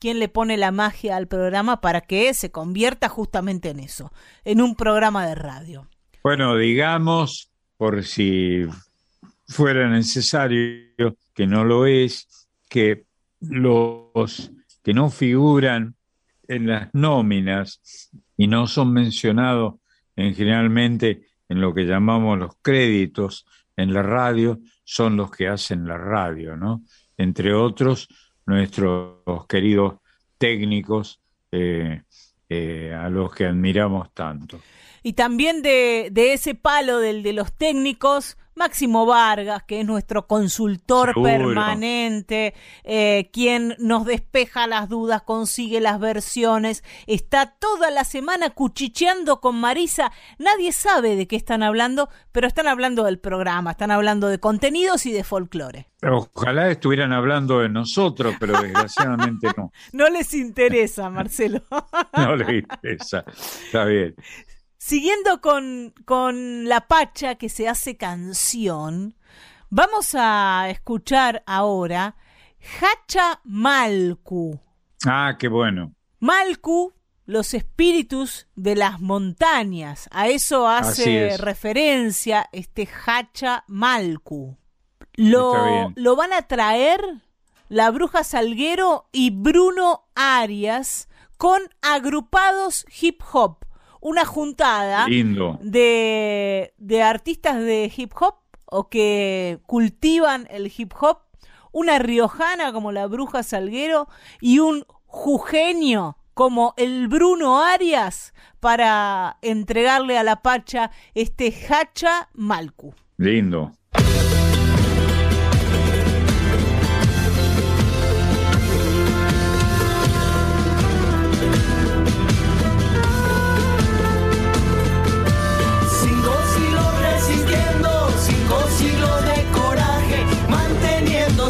quien le pone la magia al programa para que se convierta justamente en eso, en un programa de radio. Bueno, digamos, por si fuera necesario, que no lo es, que los que no figuran en las nóminas y no son mencionados en generalmente en lo que llamamos los créditos en la radio, son los que hacen la radio, ¿no? Entre otros, nuestros queridos técnicos eh, eh, a los que admiramos tanto. Y también de, de ese palo del de los técnicos, Máximo Vargas, que es nuestro consultor Seguro. permanente, eh, quien nos despeja las dudas, consigue las versiones, está toda la semana cuchicheando con Marisa. Nadie sabe de qué están hablando, pero están hablando del programa, están hablando de contenidos y de folclore. Ojalá estuvieran hablando de nosotros, pero desgraciadamente no. No les interesa, Marcelo. No le interesa. Está bien. Siguiendo con, con la pacha que se hace canción, vamos a escuchar ahora Hacha Malku. Ah, qué bueno. Malku, los espíritus de las montañas. A eso hace es. referencia este Hacha Malku. Está Lo, lo van a traer La Bruja Salguero y Bruno Arias con Agrupados Hip Hop. Una juntada Lindo. de, de artistas de hip hop o que cultivan el hip hop. Una riojana como la Bruja Salguero y un jujeño como el Bruno Arias para entregarle a la Pacha este Hacha Malcu. Lindo.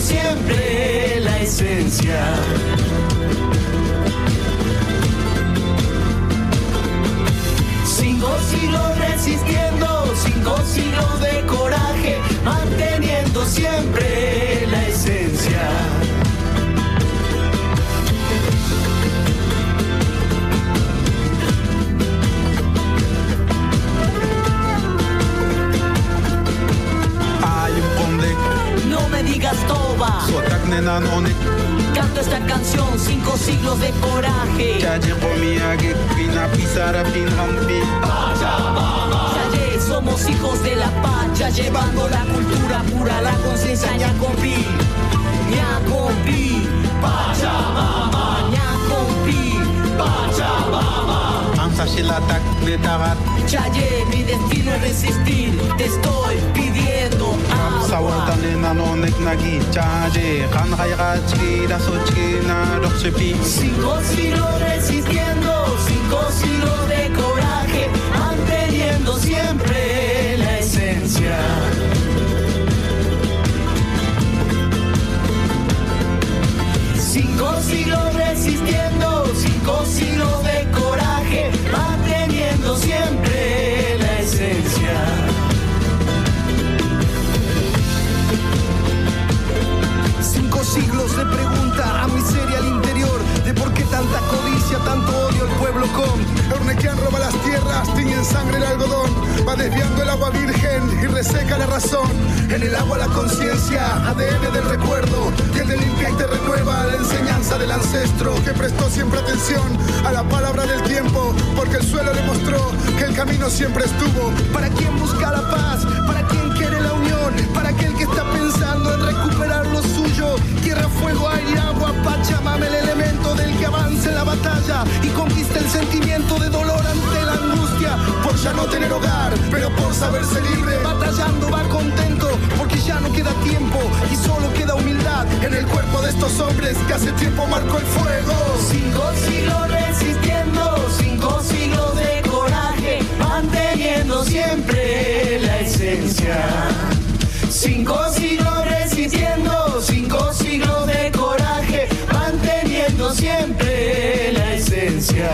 Siempre la esencia. Cinco siglos resistiendo, cinco siglos de coraje, manteniendo siempre digas toba, canto esta canción, cinco siglos de coraje. Yaye, somos hijos de la pacha, llevando la cultura pura, la conciencia ñacompi, ñacompi, Pachamama, ñacompi, Pachamama. Ansa shilatak netarat, Chaye, mi destino es resistir, te estoy pidiendo agua. Cinco siglos resistiendo, cinco siglos de coraje, manteniendo siempre la esencia. Cinco siglos resistiendo, cinco siglos de coraje, Cinco siglos de pregunta a miseria al interior de por qué tanta codicia, tanto odio pueblo con. Roba las tierras, tiñe en sangre el algodón, va desviando el agua virgen y reseca la razón. En el agua la conciencia, ADN del recuerdo, que te limpia y te renueva la enseñanza del ancestro que prestó siempre atención a la palabra del tiempo, porque el suelo le mostró que el camino siempre estuvo. Para quien busca la paz, para quien quiere la unión, para aquel que está pensando en recuperar lo suyo. Tierra, fuego, aire, agua, Pachamama, el elemento del que avance la batalla y conquista el sentimiento de dolor ante la angustia por ya no tener hogar, pero por saberse libre. Batallando va contento porque ya no queda tiempo y solo queda humildad en el cuerpo de estos hombres que hace tiempo marcó el fuego. Cinco siglos resistiendo, cinco siglos de coraje, manteniendo siempre la esencia. Cinco siglos resistiendo, cinco siglos de coraje, manteniendo siempre la esencia.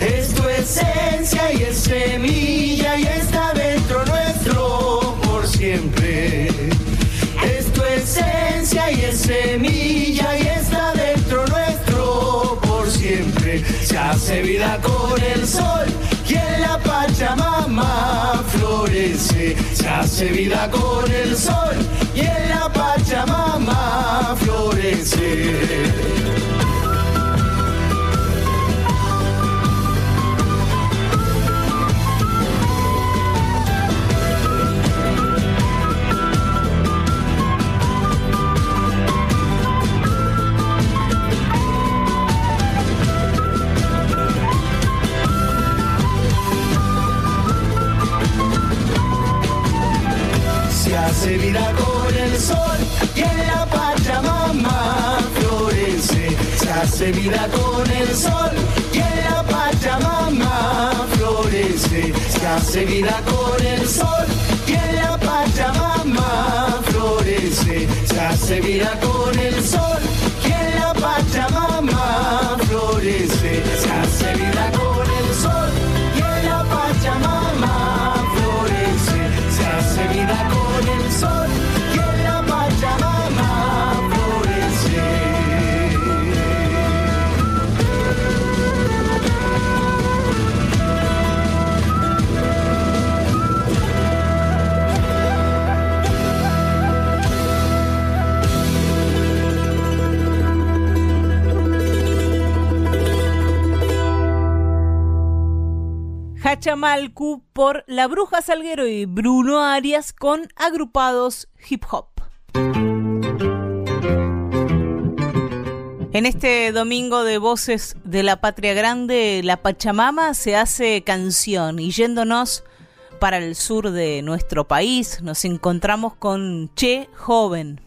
Es tu esencia y es semilla y está dentro nuestro por siempre. Es tu esencia y es semilla y está dentro nuestro por siempre. Se hace vida con el sol Pachamama florece. Se hace vida con el sol y en la Pachamama florece. Se vida con el sol y en la Pachamama florece. Se hace vida con el sol y en la Pachamama florece. Se hace vida con el sol y en la Pachamama florece. Se hace vida con el sol y en la Pachamama Cachamalcu por La Bruja Salguero y Bruno Arias con agrupados hip hop. En este domingo de Voces de la Patria Grande, la Pachamama se hace canción y yéndonos para el sur de nuestro país, nos encontramos con Che Joven,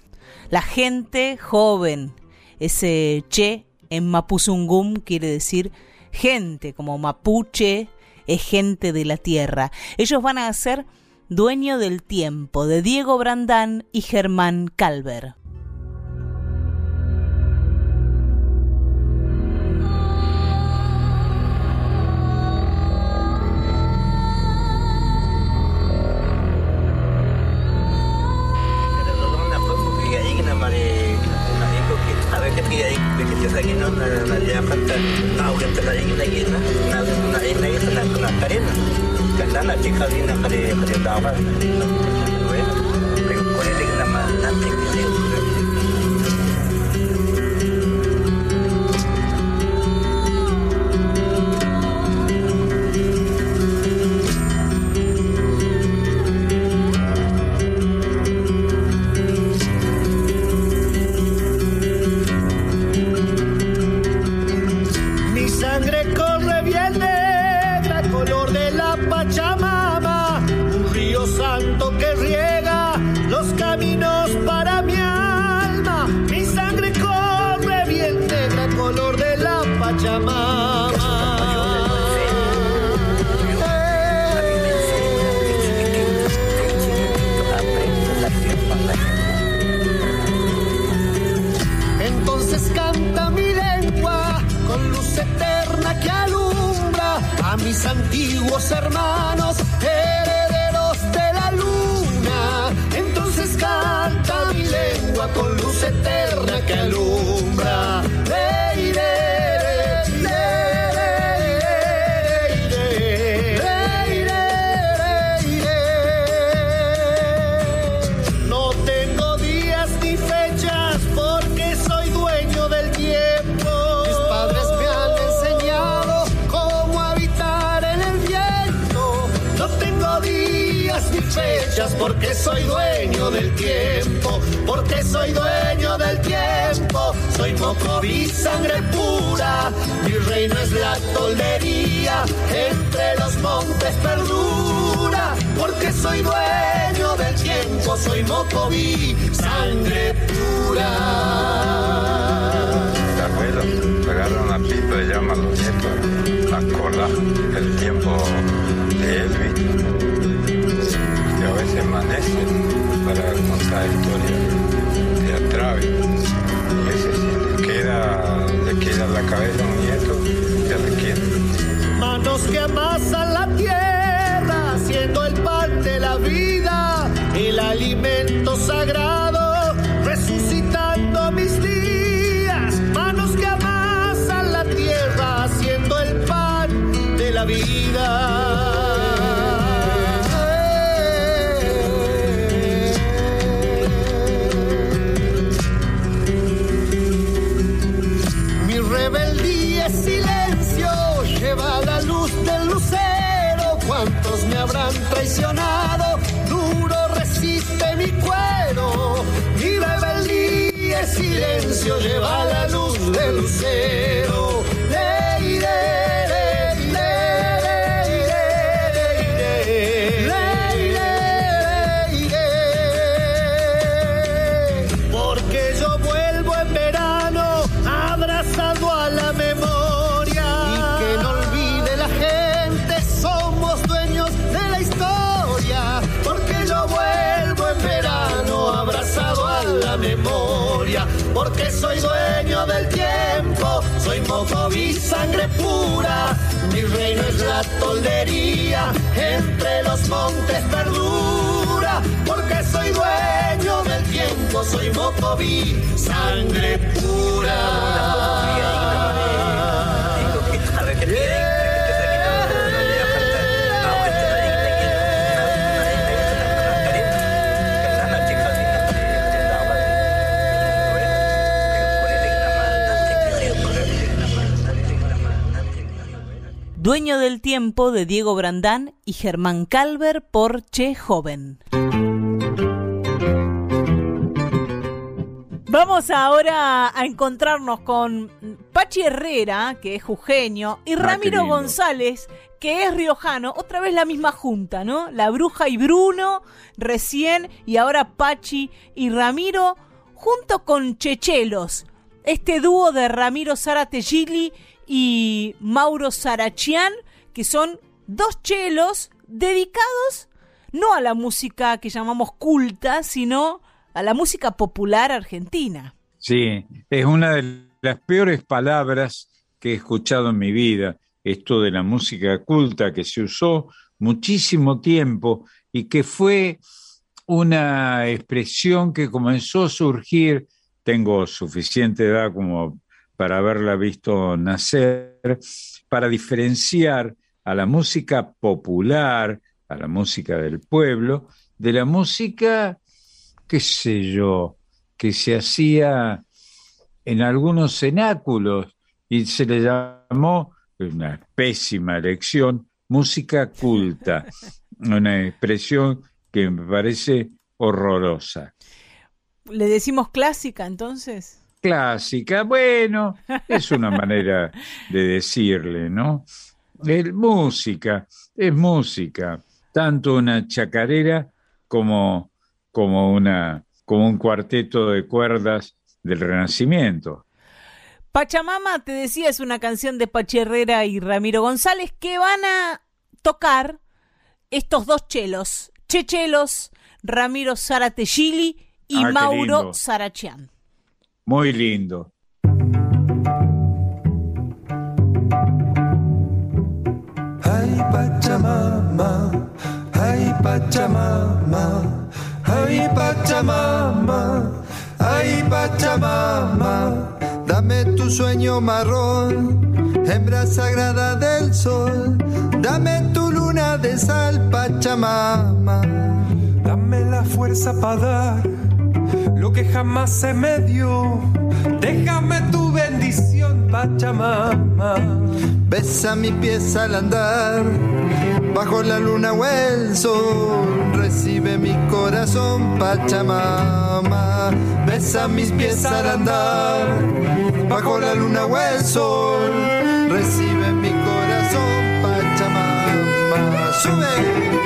la gente joven. Ese Che en Mapuzungum quiere decir gente, como mapuche es gente de la tierra. Ellos van a ser Dueño del Tiempo de Diego Brandán y Germán Calver. أنا تي خلينا قريب قريب دعوة. Eterna que alumbra a mis antiguos hermanos, soy dueño del tiempo. Porque soy dueño del tiempo. Soy mocoví, sangre pura. Mi reino es la toldería. Entre los montes perdura. Porque soy dueño del tiempo. Soy mocoví, sangre pura. Los abuelos agarran la pipa y llaman a los nietos a cola el tiempo de Elvis, amanecen para contar historias teatrales. Y ese queda, le queda la cabeza un nieto, ya le. Manos que amasan la tierra, siendo el pan de la vida, el alimento sagrado, resucitando mis días. Manos que amasan la tierra, siendo el pan de la vida. Duro resiste mi cuero. Mi rebeldía es silencio, lleva la la toldería, entre los montes perdura. Porque soy dueño del tiempo, soy mocoví, sangre Dueño del tiempo de Diego Brandán y Germán Calver por Che Joven. Vamos ahora a encontrarnos con Pachi Herrera, que es jujeño, y Ah, Ramiro. González, que es riojano. Otra vez la misma junta, ¿no? La Bruja y Bruno, recién, y ahora Pachi y Ramiro, junto con Chechelos. Este dúo de Ramiro Zárate Gili y Mauro Sarachian, que son dos chelos dedicados no a la música que llamamos culta, sino a la música popular argentina. Sí, es una de las peores palabras que he escuchado en mi vida, esto de la música culta que se usó muchísimo tiempo y que fue una expresión que comenzó a surgir, tengo suficiente edad como para haberla visto nacer, para diferenciar a la música popular, a la música del pueblo, de la música, qué sé yo, que se hacía en algunos cenáculos y se le llamó, una pésima elección, música culta, una expresión que me parece horrorosa. ¿Le decimos clásica entonces? Clásica, bueno, es una manera de decirle, ¿no? Es música, es música, tanto una chacarera como, como, una, como un cuarteto de cuerdas del Renacimiento. Pachamama, te decía, es una canción de Pachi Herrera y Ramiro González que van a tocar estos dos chelos, Chechelos, Ramiro Zárate Gili y Ah, Mauro. Sarachian. Muy lindo. Ay Pachamama, ay Pachamama, ay Pachamama, ay Pachamama, dame tu sueño marrón, hembra sagrada del sol, dame tu luna de sal, Pachamama. Dame la fuerza para dar lo que jamás se me dio. Déjame tu bendición, Pachamama. Besa mi pies al andar, bajo la luna o el sol. Recibe mi corazón, Pachamama. Besa mis pies al andar, bajo la luna o el sol. Recibe mi corazón, Pachamama. Sube.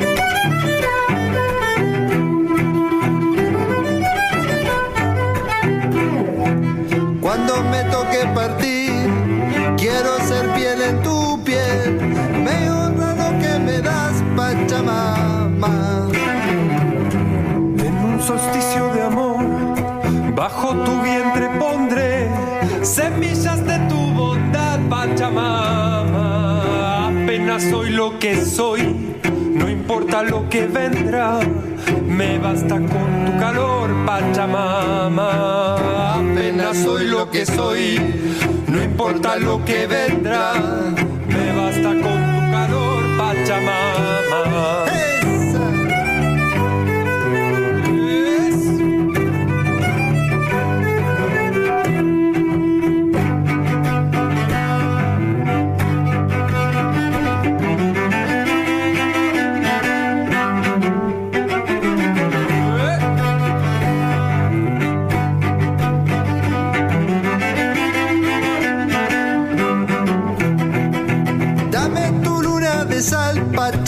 Cuando me toque partir, quiero ser piel en tu piel. Me honra lo que me das, Pachamama. En un solsticio de amor, bajo tu vientre pondré semillas de tu bondad, Pachamama. Apenas soy lo que soy, no importa lo que vendrá. Me basta con tu calor, Pachamama. Apenas soy lo que soy, no importa lo que vendrá. Me basta con tu calor, Pachamama.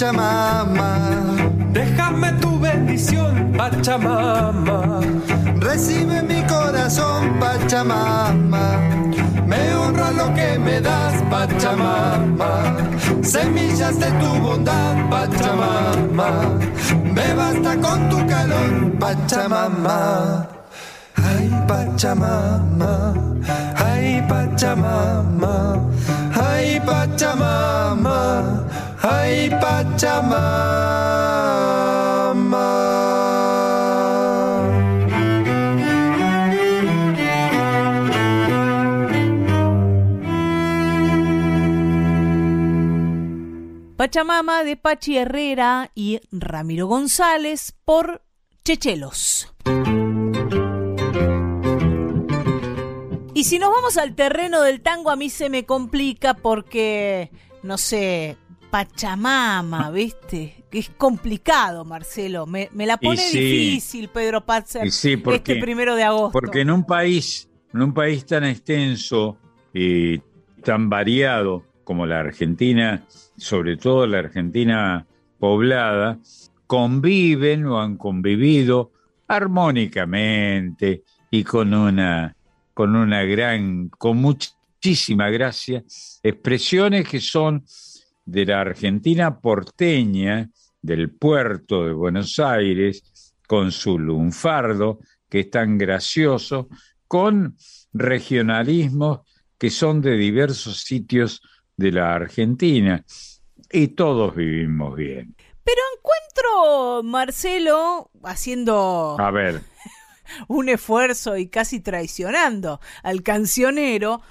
Pachamama. Déjame tu bendición, Pachamama. Recibe mi corazón, Pachamama. Me honra lo que me das, Pachamama. Semillas de tu bondad, Pachamama. Me basta con tu calor, Pachamama. Ay, Pachamama. Ay, Pachamama. Ay, Pachamama. Ay, Pachamama. Pachamama de Pachi Herrera y Ramiro González por Chechelos. Y si nos vamos al terreno del tango, a mí se me complica porque no sé, Pachamama, ¿viste? Que es complicado, Marcelo. Me, me la pone sí. difícil, Pedro Patzer, sí, porque- este primero de agosto. Porque en un país, en un país tan extenso y tan variado como la Argentina, sobre todo la Argentina poblada, conviven o han convivido armónicamente y con una, con una gran, con muchísima gracia, expresiones que son de la Argentina porteña, del puerto de Buenos Aires, con su lunfardo, que es tan gracioso, con regionalismos que son de diversos sitios de la Argentina. Y todos vivimos bien. Pero encuentro, Marcelo, haciendo A ver, un esfuerzo y casi traicionando al cancionero,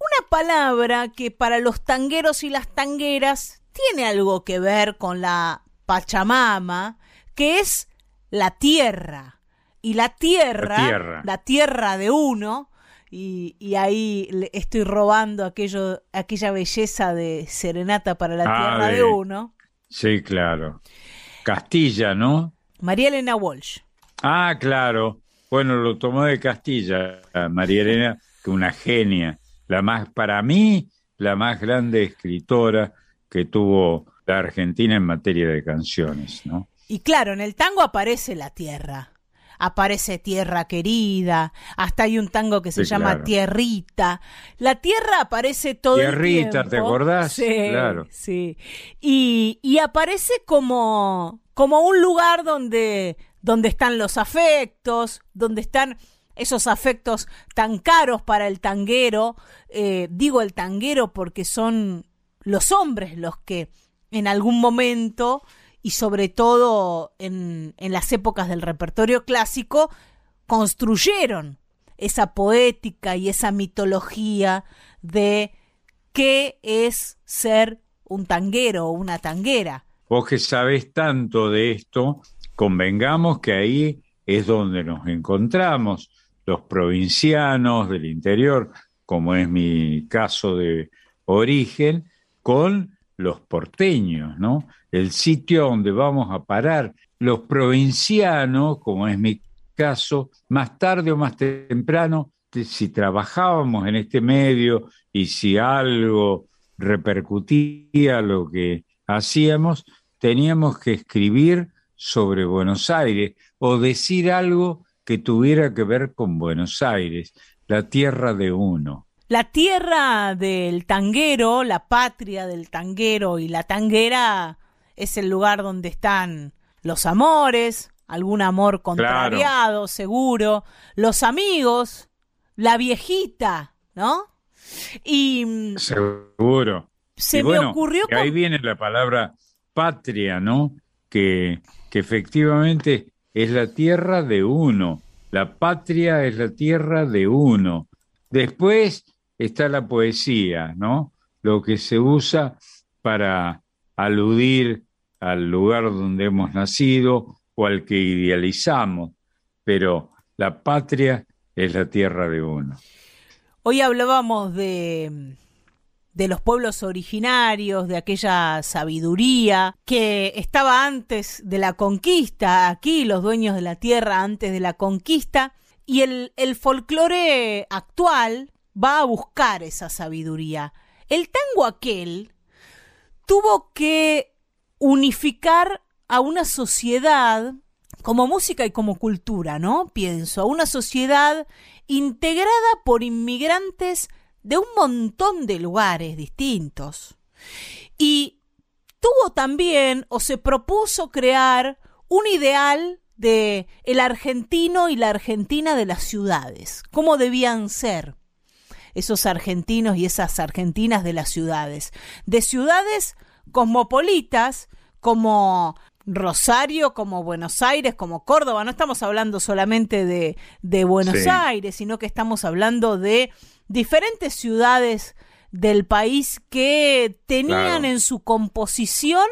una palabra que para los tangueros y las tangueras tiene algo que ver con la Pachamama, que es la tierra. Y la tierra, La tierra. la tierra de uno, y, y ahí le estoy robando aquello, aquella belleza de serenata para la Ah, tierra de de- uno. sí, claro. Castilla, ¿no? María Elena Walsh. Ah, claro. Bueno, lo tomó de Castilla, María Elena, que una genia. La más, para mí, la más grande escritora que tuvo la Argentina en materia de canciones, ¿no? Y claro, en el tango aparece la tierra. Aparece tierra querida, hasta hay un tango que se Sí, llama claro. Tierrita. La tierra aparece todo Tierrita, el tiempo. ¿te acordás? Sí, Claro. sí. Y, y aparece como, como un lugar donde, donde están los afectos, donde están esos afectos tan caros para el tanguero. Eh, digo el tanguero porque son los hombres los que en algún momento y sobre todo en, en las épocas del repertorio clásico construyeron esa poética y esa mitología de qué es ser un tanguero o una tanguera. Vos que sabés tanto de esto, convengamos que ahí es donde nos encontramos los provincianos del interior, como es mi caso de origen, con los porteños, ¿no? El sitio donde vamos a parar. Los provincianos, como es mi caso, más tarde o más temprano, te- si trabajábamos en este medio y si algo repercutía lo que hacíamos, teníamos que escribir sobre Buenos Aires o decir algo que tuviera que ver con Buenos Aires, la tierra de uno. La tierra del tanguero, la patria del tanguero y la tanguera es el lugar donde están los amores, algún amor contrariado, seguro, los amigos, la viejita, ¿no? Y mm, Seguro. Se Y me ocurrió que ahí con- viene la palabra patria, ¿no? Que, que efectivamente es la tierra de uno. La patria es la tierra de uno. Después está la poesía, ¿no? Lo que se usa para aludir al lugar donde hemos nacido o al que idealizamos. Pero la patria es la tierra de uno. Hoy hablábamos de, de los pueblos originarios, de aquella sabiduría que estaba antes de la conquista, aquí los dueños de la tierra antes de la conquista, y el, el folclore actual va a buscar esa sabiduría. El tango aquel tuvo que unificar a una sociedad como música y como cultura, ¿no? Pienso, a una sociedad integrada por inmigrantes de un montón de lugares distintos. Y tuvo también o se propuso crear un ideal de el argentino y la argentina de las ciudades, cómo debían ser esos argentinos y esas argentinas de las ciudades, de ciudades cosmopolitas como Rosario, como Buenos Aires, como Córdoba. No estamos hablando solamente de, de Buenos Sí. Aires, sino que estamos hablando de diferentes ciudades del país que tenían Claro. en su composición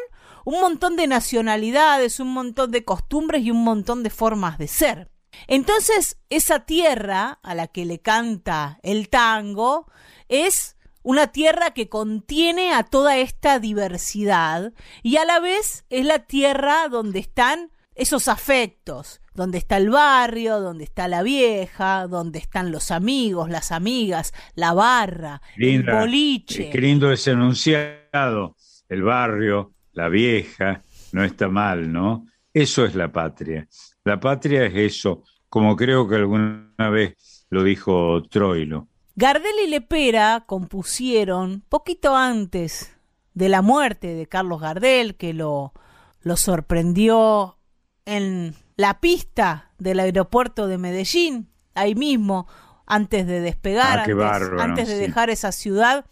un montón de nacionalidades, un montón de costumbres y un montón de formas de ser. Entonces, esa tierra a la que le canta el tango es una tierra que contiene a toda esta diversidad y a la vez es la tierra donde están esos afectos, donde está el barrio, donde está la vieja, donde están los amigos, las amigas, la barra, Linda, el boliche. Qué lindo ese enunciado. El barrio, la vieja, no está mal, ¿no? Eso es la patria. La patria es eso, como creo que alguna vez lo dijo Troilo. Gardel y Lepera compusieron poquito antes de la muerte de Carlos Gardel, que lo, lo sorprendió en la pista del aeropuerto de Medellín, ahí mismo, antes de despegar, Ah, antes, bárbaro, antes de sí. dejar esa ciudad,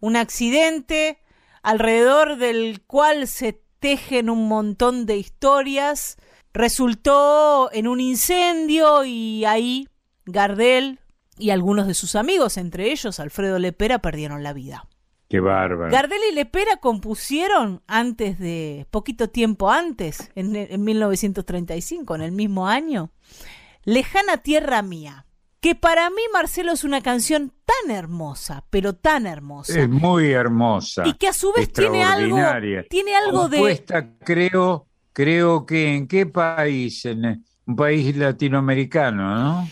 un accidente alrededor del cual se tejen un montón de historias, resultó en un incendio y ahí Gardel y algunos de sus amigos, entre ellos Alfredo Lepera, perdieron la vida. Qué bárbaro. Gardel y Lepera compusieron antes de, poquito tiempo antes, en, en 1935, en el mismo año, Lejana Tierra Mía, que para mí, Marcelo, es una canción tan hermosa, pero tan hermosa. Es muy hermosa. Y que a su vez tiene algo, tiene algo de... Compuesta, creo, creo que en qué país, en un país latinoamericano, ¿no?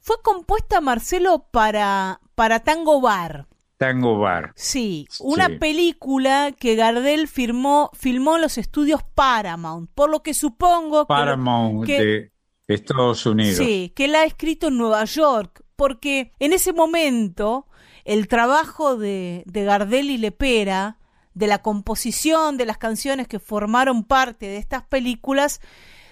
Fue compuesta, Marcelo, para, para Tango Bar. Tango Bar. Sí, una Sí. película que Gardel firmó, filmó en los estudios Paramount, por lo que supongo que, Paramount que- de Estados Unidos. sí, que la ha escrito en Nueva York, porque en ese momento el trabajo de, de Gardel y Lepera, de la composición de las canciones que formaron parte de estas películas,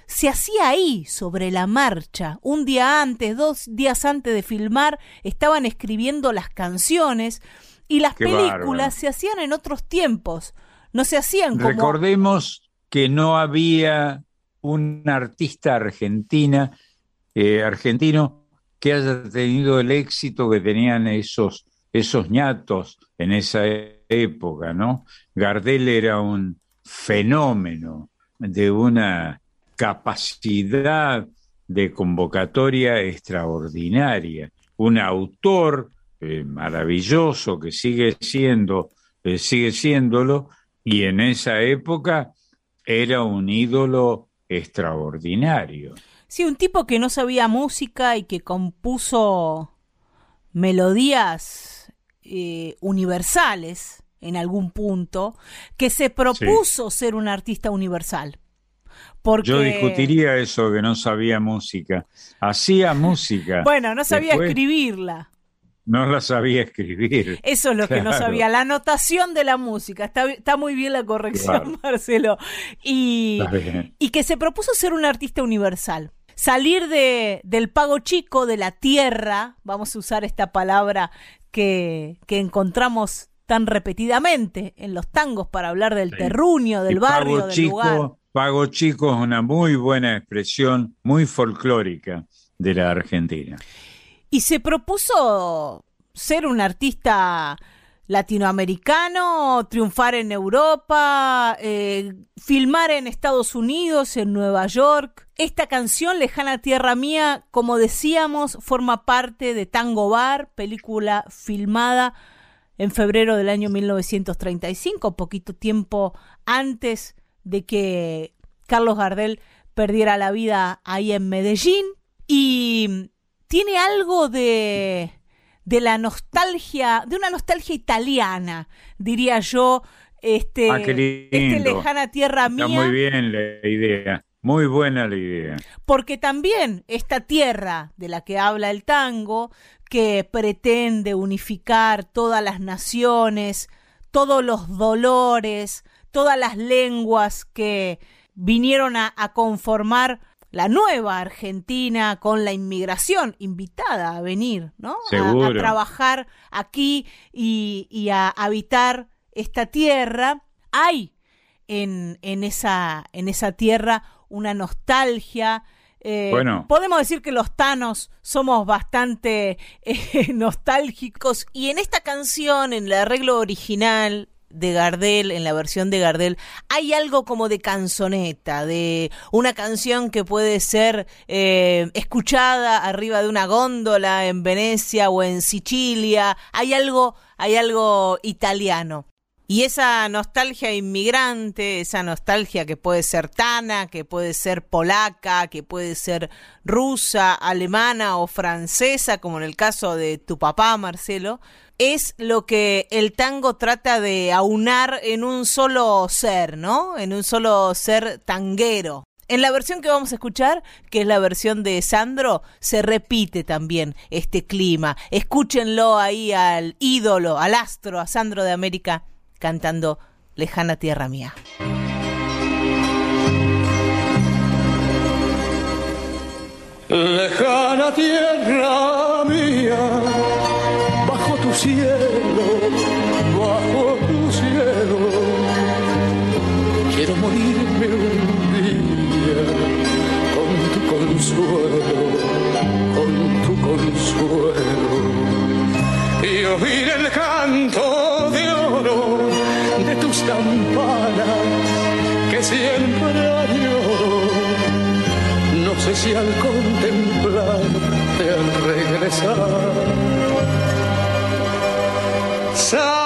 se hacía ahí, sobre la marcha. Un día antes, dos días antes de filmar, estaban escribiendo las canciones y las Qué películas bárbaro. se hacían en otros tiempos. No se hacían como... Recordemos que no había un artista argentina, eh, argentino que haya tenido el éxito que tenían esos, esos ñatos en esa época, ¿no? Gardel era un fenómeno de una capacidad de convocatoria extraordinaria, un autor eh, maravilloso que sigue siendo, eh, sigue siéndolo, y en esa época era un ídolo extraordinario. Sí, un tipo que no sabía música y que compuso melodías eh, universales en algún punto, que se propuso ser un artista universal. Porque, Yo discutiría eso que no sabía música. Hacía música. bueno, no sabía Después escribirla. No la sabía escribir. Eso es lo que no sabía, la notación de la música. Está, está muy bien la corrección, Claro. Marcelo. Y, y que se propuso ser un artista universal. Salir de, del pago chico, de la tierra, vamos a usar esta palabra que, que encontramos tan repetidamente en los tangos para hablar del terruño, del barrio, Pago del Chico, lugar. Pago Chico es una muy buena expresión, muy folclórica de la Argentina. Y se propuso ser un artista latinoamericano, triunfar en Europa, eh, filmar en Estados Unidos, en Nueva York. Esta canción, Lejana Tierra Mía, como decíamos, forma parte de Tango Bar, película filmada en febrero del año 1935, poquito tiempo antes de que Carlos Gardel perdiera la vida ahí en Medellín. Y tiene algo de, de la nostalgia, de una nostalgia italiana, diría yo, este, Ah, qué este lejana tierra Está mía. muy bien la idea, muy buena la idea. Porque también esta tierra de la que habla el tango, que pretende unificar todas las naciones, todos los dolores, todas las lenguas que vinieron a, a conformar la nueva Argentina con la inmigración, invitada a venir, ¿no? A- A, trabajar aquí y, y a habitar esta tierra. Hay en, en, esa, en esa tierra una nostalgia. eh, Bueno. Podemos decir que los tanos somos bastante eh, nostálgicos y en esta canción, en el arreglo original de Gardel, en la versión de Gardel, hay algo como de canzoneta, de una canción que puede ser eh, escuchada arriba de una góndola en Venecia o en Sicilia. Hay algo, hay algo italiano. Y esa nostalgia inmigrante, esa nostalgia que puede ser tana, que puede ser polaca, que puede ser rusa, alemana o francesa, como en el caso de tu papá, Marcelo, es lo que el tango trata de aunar en un solo ser, ¿no? En un solo ser tanguero. En la versión que vamos a escuchar, que es la versión de Sandro, se repite también este clima. Escúchenlo ahí al ídolo, al astro, a Sandro de América cantando Lejana Tierra Mía. Lejana tierra mía, cielo, bajo tu cielo, quiero morirme un día con tu consuelo, con tu consuelo, y oír el canto de oro de tus campanas que siempre añoro. No sé si al contemplarte al regresar So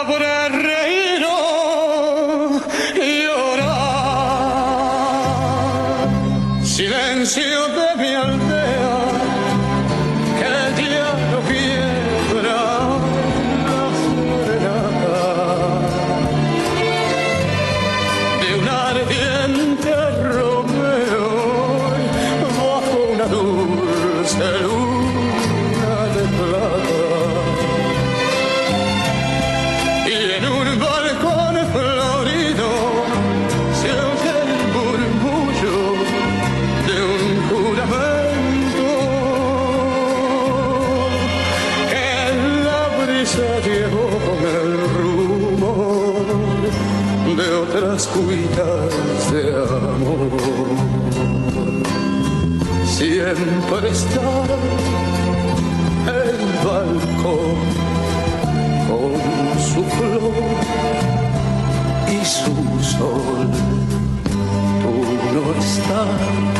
está el balcón con su flor y su sol. Tú no estás,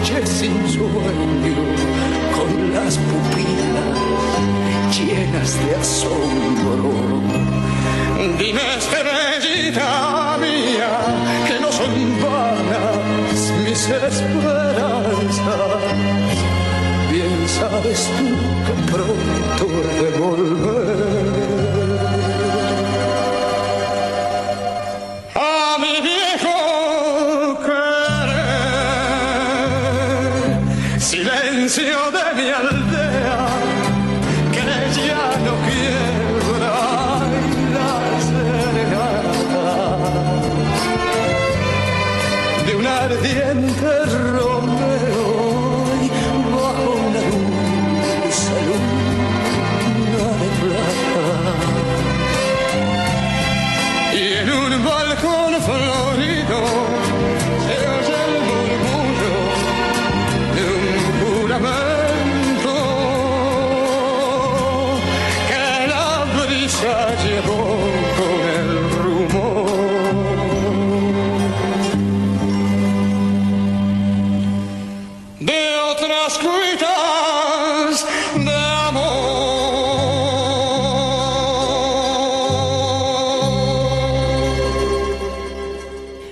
noches sin sueño, con las pupilas llenas de asombro. Dime, estrellita mía, que no son vanas mis esperanzas. Bien sabes tú que pronto he.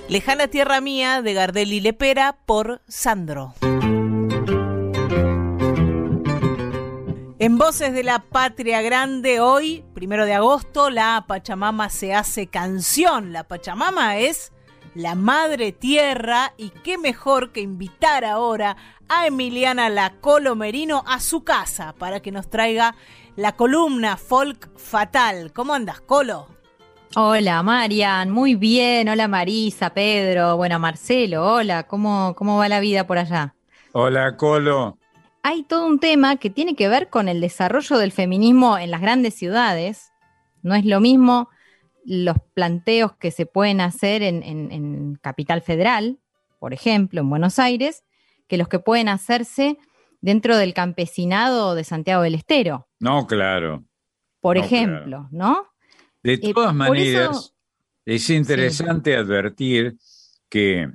Lejana Tierra Mía de Gardel y Lepera por Sandro. En Voces de la Patria Grande, hoy, primero de agosto, la Pachamama se hace canción. La Pachamama es la madre tierra y qué mejor que invitar ahora a Emiliana La Merino a su casa para que nos traiga la columna Folk Fatal. ¿Cómo andas, Colo? Hola, Marian, muy bien. Hola, Marisa, Pedro, bueno, Marcelo, hola, ¿cómo, cómo va la vida por allá? Hola, Colo. hay todo un tema que tiene que ver con el desarrollo del feminismo en las grandes ciudades. No es lo mismo los planteos que se pueden hacer en, en- en Capital Federal, por ejemplo, en Buenos Aires, que los que pueden hacerse dentro del campesinado de Santiago del Estero, No, claro. por No, ejemplo, ¿no? De todas maneras, eso- es interesante advertir que,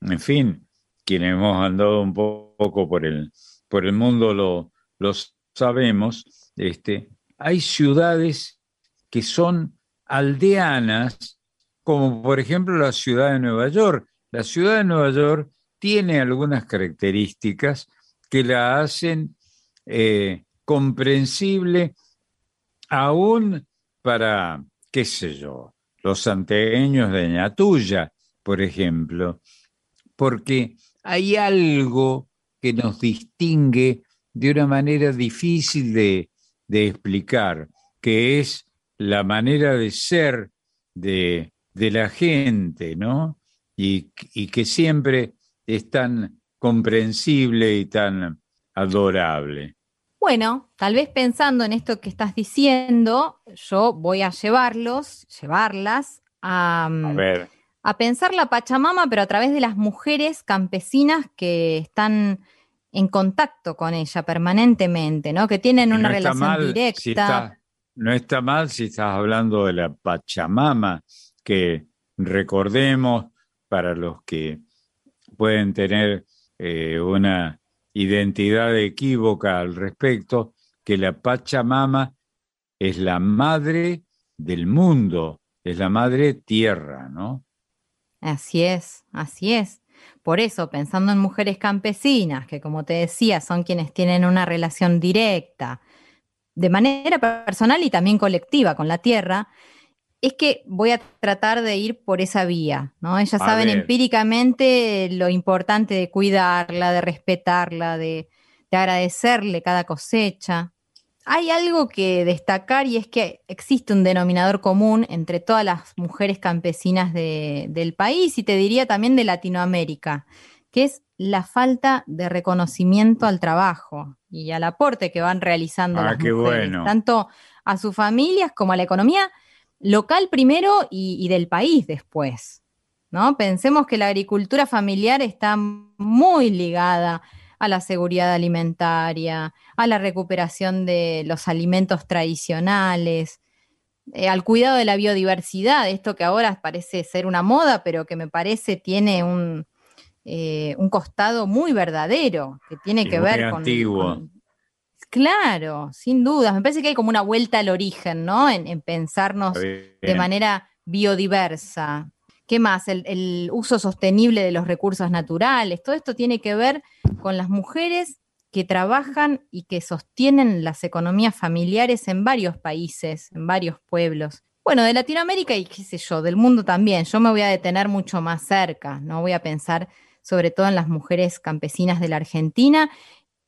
en fin, quienes hemos andado un po- poco por el, por el mundo lo, lo sabemos, este, hay ciudades que son aldeanas, como por ejemplo la ciudad de Nueva York. La ciudad de Nueva York tiene algunas características que la hacen eh, comprensible aún para, qué sé yo, los santeños de Ñatuya, por ejemplo, porque hay algo que nos distingue de una manera difícil de, explicar, que es la manera de ser de, la gente, ¿no? Y que siempre es tan comprensible y tan adorable. Bueno, tal vez pensando en esto que estás diciendo, yo voy a llevarlos, llevarlas a, A ver. a pensar la Pachamama, pero a través de las mujeres campesinas que están en contacto con ella permanentemente, ¿no? Que tienen una no relación mal directa. si está- no está mal si estás hablando de la Pachamama, que recordemos para los que pueden tener eh, una identidad equívoca al respecto, que la Pachamama es la madre del mundo, es la madre tierra, ¿no? Así es, así es. Por eso, pensando en mujeres campesinas, que como te decía, son quienes tienen una relación directa, de manera personal y también colectiva con la tierra, es que voy a tratar de ir por esa vía, ¿no? Ellas A saben ver. empíricamente lo importante de cuidarla, de respetarla, de, de agradecerle cada cosecha. Hay algo que destacar y es que existe un denominador común entre todas las mujeres campesinas de- del país y te diría también de Latinoamérica, que es la falta de reconocimiento al trabajo y al aporte que van realizando Ah, las mujeres, bueno. tanto a sus familias como a la economía local primero y, y del país después. ¿no? Pensemos que la agricultura familiar está muy ligada a la seguridad alimentaria, a la recuperación de los alimentos tradicionales, eh, al cuidado de la biodiversidad, esto que ahora parece ser una moda, pero que me parece tiene un, eh, un costado muy verdadero, que tiene que ver con, con- Claro, sin dudas. Me parece que hay como una vuelta al origen, ¿no? En, en pensarnos de manera biodiversa. ¿Qué más? El, el uso sostenible de los recursos naturales. Todo esto tiene que ver con las mujeres que trabajan y que sostienen las economías familiares en varios países, en varios pueblos. Bueno, de Latinoamérica y qué sé yo, del mundo también. Yo me voy a detener mucho más cerca, no voy a pensar sobre todo en las mujeres campesinas de la Argentina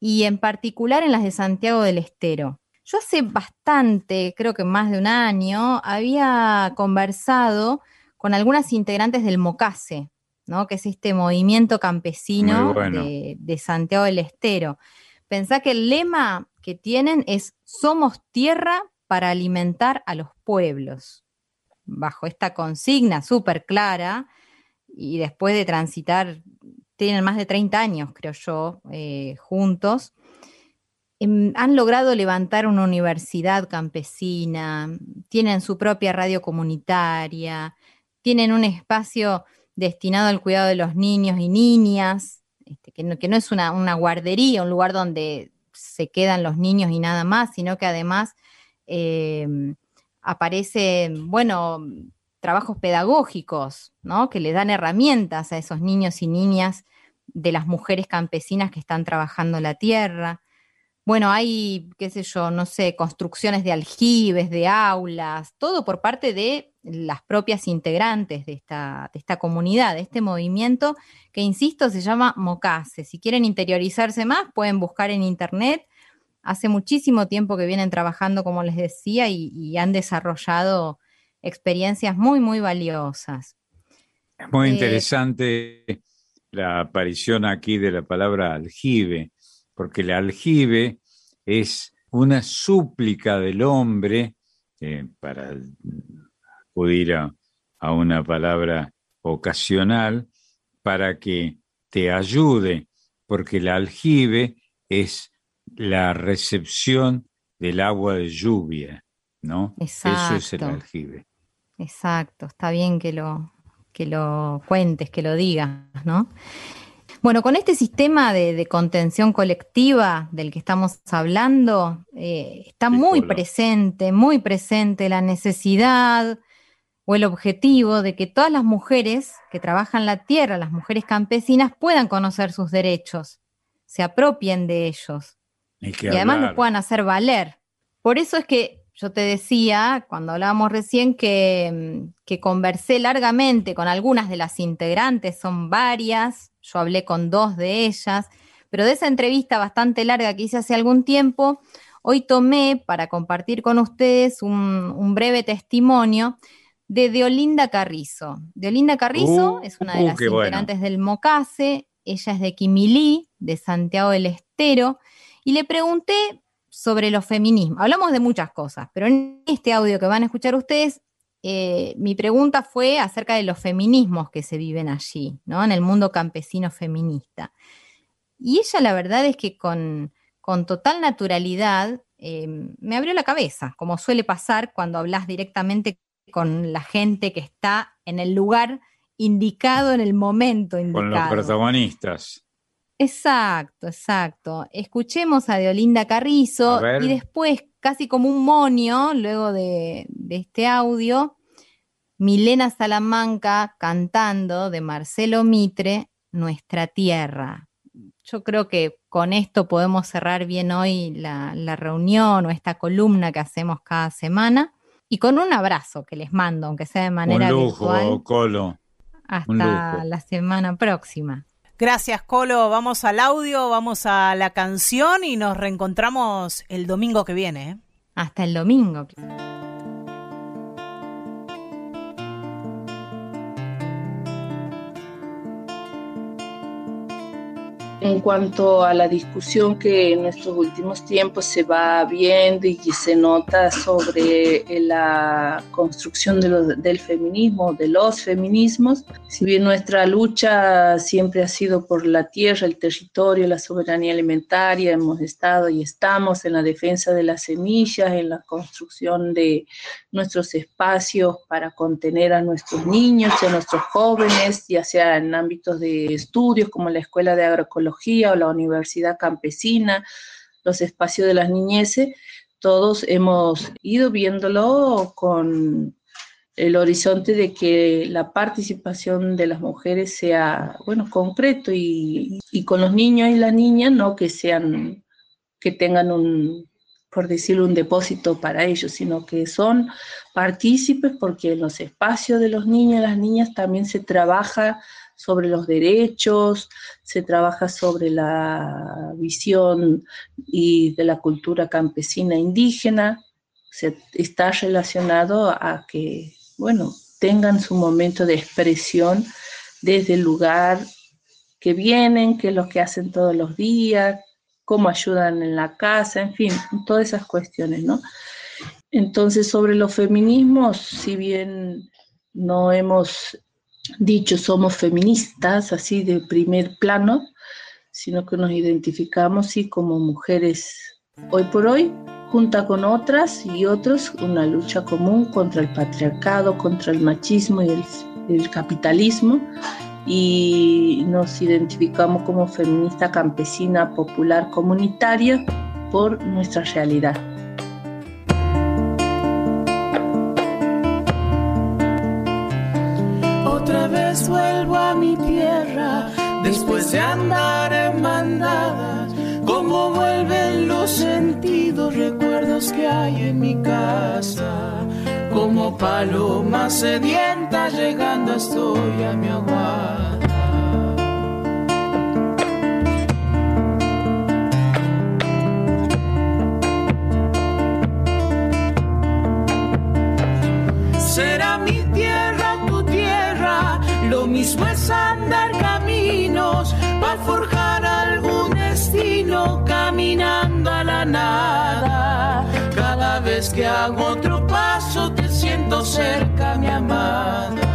y en particular en las de Santiago del Estero. Yo hace bastante, creo que más de un año, había conversado con algunas integrantes del MOCASE, ¿no? que es este movimiento campesino bueno. de, de Santiago del Estero. Pensá que el lema que tienen es Somos tierra para alimentar a los pueblos. Bajo esta consigna súper clara, y después de transitar, tienen más de 30 años, creo yo, eh, juntos, em, han logrado levantar una universidad campesina, tienen su propia radio comunitaria, tienen un espacio destinado al cuidado de los niños y niñas, este, que, no, es una, una guardería, un lugar donde se quedan los niños y nada más, sino que además eh, aparecen, bueno, trabajos pedagógicos, ¿no? Que le dan herramientas a esos niños y niñas de las mujeres campesinas que están trabajando la tierra. Bueno, hay, qué sé yo, no sé, construcciones de aljibes, de aulas, todo por parte de las propias integrantes de esta, de esta comunidad, de este movimiento que, insisto, se llama Mocase. Si quieren interiorizarse más, pueden buscar en internet. Hace muchísimo tiempo que vienen trabajando, como les decía, y, y han desarrollado experiencias muy, muy valiosas. Es muy Eh, interesante la aparición aquí de la palabra aljibe, porque el aljibe es una súplica del hombre, eh, para acudir a, a una palabra ocasional, para que te ayude, porque el aljibe es la recepción del agua de lluvia, ¿no? Eso es el Exacto. aljibe. Exacto, está bien que lo, que lo cuentes, que lo digas, ¿no? Bueno, con este sistema de, de contención colectiva del que estamos hablando, eh, está muy presente, muy presente la necesidad o el objetivo de que todas las mujeres que trabajan la tierra, las mujeres campesinas, puedan conocer sus derechos, se apropien de ellos y además los puedan hacer valer. Por eso es que yo te decía, cuando hablábamos recién, que, mm, que conversé largamente con algunas de las integrantes, son varias, yo hablé con dos de ellas, pero de esa entrevista bastante larga que hice hace algún tiempo, hoy tomé para compartir con ustedes un, un breve testimonio de Deolinda Carrizo. Deolinda Carrizo Uh, es una de uh, las bueno. integrantes del MOCASE, ella es de Quimilí, de Santiago del Estero, y le pregunté sobre los feminismos. Hablamos de muchas cosas, pero en este audio que van a escuchar ustedes, eh, mi pregunta fue acerca de los feminismos que se viven allí, ¿no? En el mundo campesino feminista. Y ella la verdad es que con, con total naturalidad eh, me abrió la cabeza, como suele pasar cuando hablas directamente con la gente que está en el lugar indicado, en el momento indicado. Con los protagonistas. Exacto, exacto. Escuchemos a Deolinda Carrizo A y después, casi como un monio, luego de, de este audio, Milena Salamanca cantando de Marcelo Mitre, Nuestra Tierra. Yo creo que con esto podemos cerrar bien hoy la, la reunión o esta columna que hacemos cada semana y con un abrazo que les mando, aunque sea de manera Un lujo, virtual, Colo. un hasta lujo. la semana próxima. Gracias, Colo. Vamos al audio, vamos a la canción y nos reencontramos el domingo que viene. ¿eh? Hasta el domingo. En cuanto a la discusión que en estos últimos tiempos se va viendo y que se nota sobre la construcción de los- del feminismo, de los feminismos, si bien nuestra lucha siempre ha sido por la tierra, el territorio, la soberanía alimentaria, hemos estado y estamos en la defensa de las semillas, en la construcción de nuestros espacios para contener a nuestros niños y a nuestros jóvenes, ya sea en ámbitos de estudios como la Escuela de Agroecología o la Universidad Campesina, los espacios de las niñeces, todos hemos ido viéndolo con el horizonte de que la participación de las mujeres sea, bueno, concreto y, y con los niños y las niñas, no que sean, que tengan un, por decirlo, un depósito para ellos, sino que son partícipes porque en los espacios de los niños y las niñas también se trabaja sobre los derechos, se trabaja sobre la visión y de la cultura campesina indígena, se, está relacionado a que, bueno, tengan su momento de expresión desde el lugar que vienen, qué es lo que hacen todos los días, cómo ayudan en la casa, en fin, todas esas cuestiones, ¿no? Entonces, sobre los feminismos, si bien no hemos dicho somos feministas, así de primer plano, sino que nos identificamos sí como mujeres hoy por hoy, junto con otras y otros, una lucha común contra el patriarcado, contra el machismo y el, el capitalismo, y nos identificamos como feminista campesina popular comunitaria por nuestra realidad. Vuelvo a mi tierra después de andar en bandadas. Como vuelven los sentidos, recuerdos que hay en mi casa. Como paloma sedienta llegando estoy a mi aguada. Será mi mismo es andar caminos para forjar algún destino. la nada. Cada vez que hago otro paso te siento cerca, mi amada.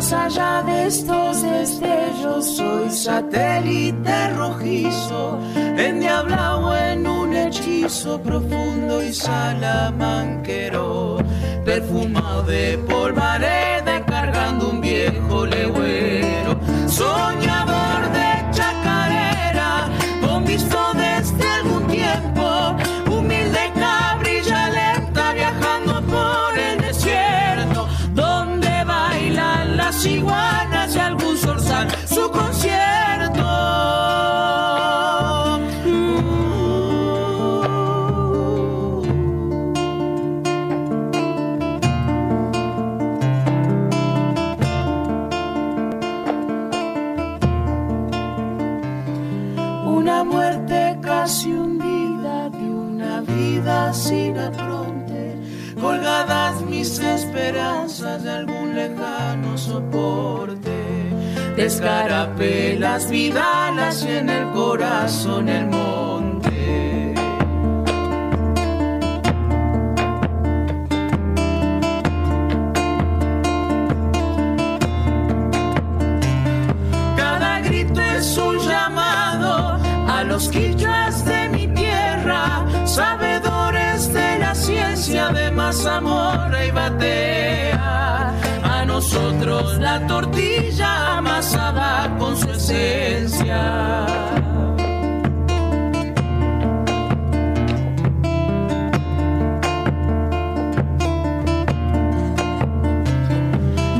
Más allá de estos destellos, soy satélite rojizo, endiablado en un hechizo profundo y salamanquero, perfumado de polvareda, cargando un viejo legüero, soñador de algún lejano soporte. Descarapelas, vidalas y en el corazón el monte. Cada grito es un llamado a los quillas de mi tierra, sabedores de la ciencia de mazamorra y la tortilla amasada con su esencia.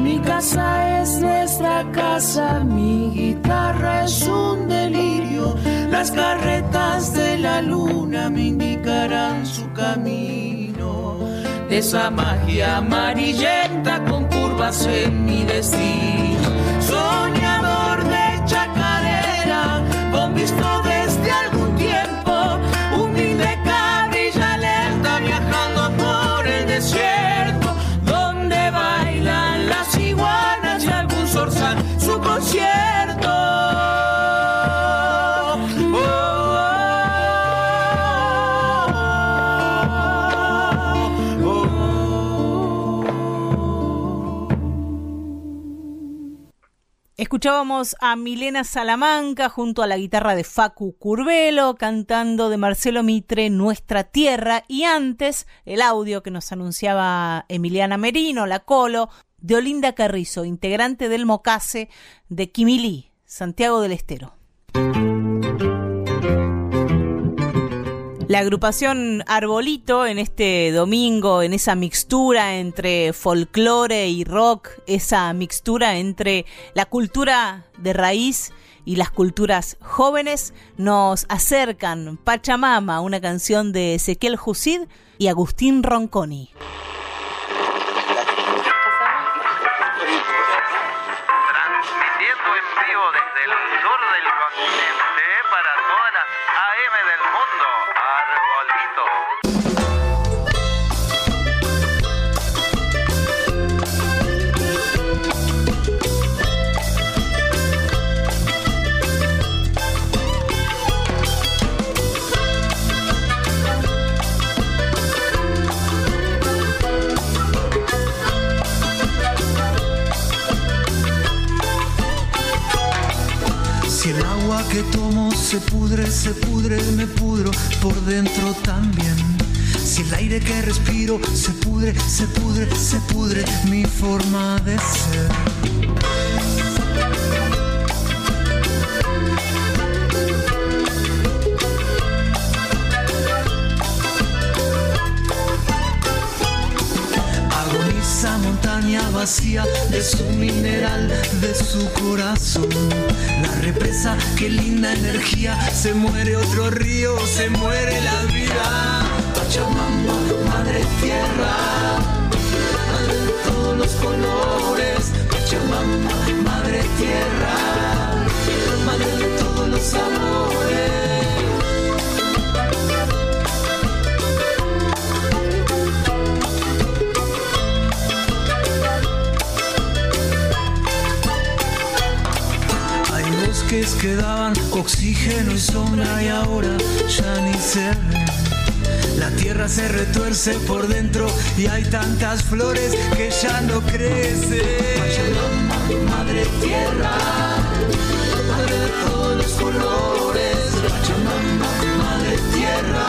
Mi casa es nuestra casa, mi guitarra es un delirio. Las carretas de la luna me indicarán su camino. De esa magia amarillenta curvas en mi destino. Soñador de chacarera, con visto desde Escuchábamos a Milena Salamanca junto a la guitarra de Facu Curvelo cantando de Marcelo Mitre Nuestra Tierra y antes el audio que nos anunciaba Emiliana Merino, la Colo, de Olinda Carrizo, integrante del Mocase de Quimilí, Santiago del Estero. La agrupación Arbolito en este domingo, en esa mixtura entre folclore y rock, esa mixtura entre la cultura de raíz y las culturas jóvenes, nos acercan Pachamama, una canción de Ezequiel Jusid y Agustín Ronconi. Si el agua que tomo se pudre, se pudre, me pudro por dentro también. Si el aire que respiro se pudre, se pudre, se pudre mi forma de ser. Vacía de su mineral, de su corazón. La represa, qué linda energía. Se muere otro río, se muere la vida. Pachamama, madre tierra, madre de todos los colores. Pachamama, madre tierra, madre de todos los amores. Bosques que daban oxígeno y sombra y ahora ya ni se ven. La tierra se retuerce por dentro y hay tantas flores que ya no crecen. Pachamama, madre tierra, madre de todos los colores. Pachamama, madre tierra,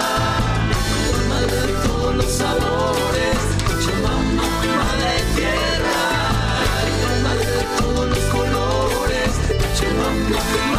madre de todos los sabores. Pachamama, madre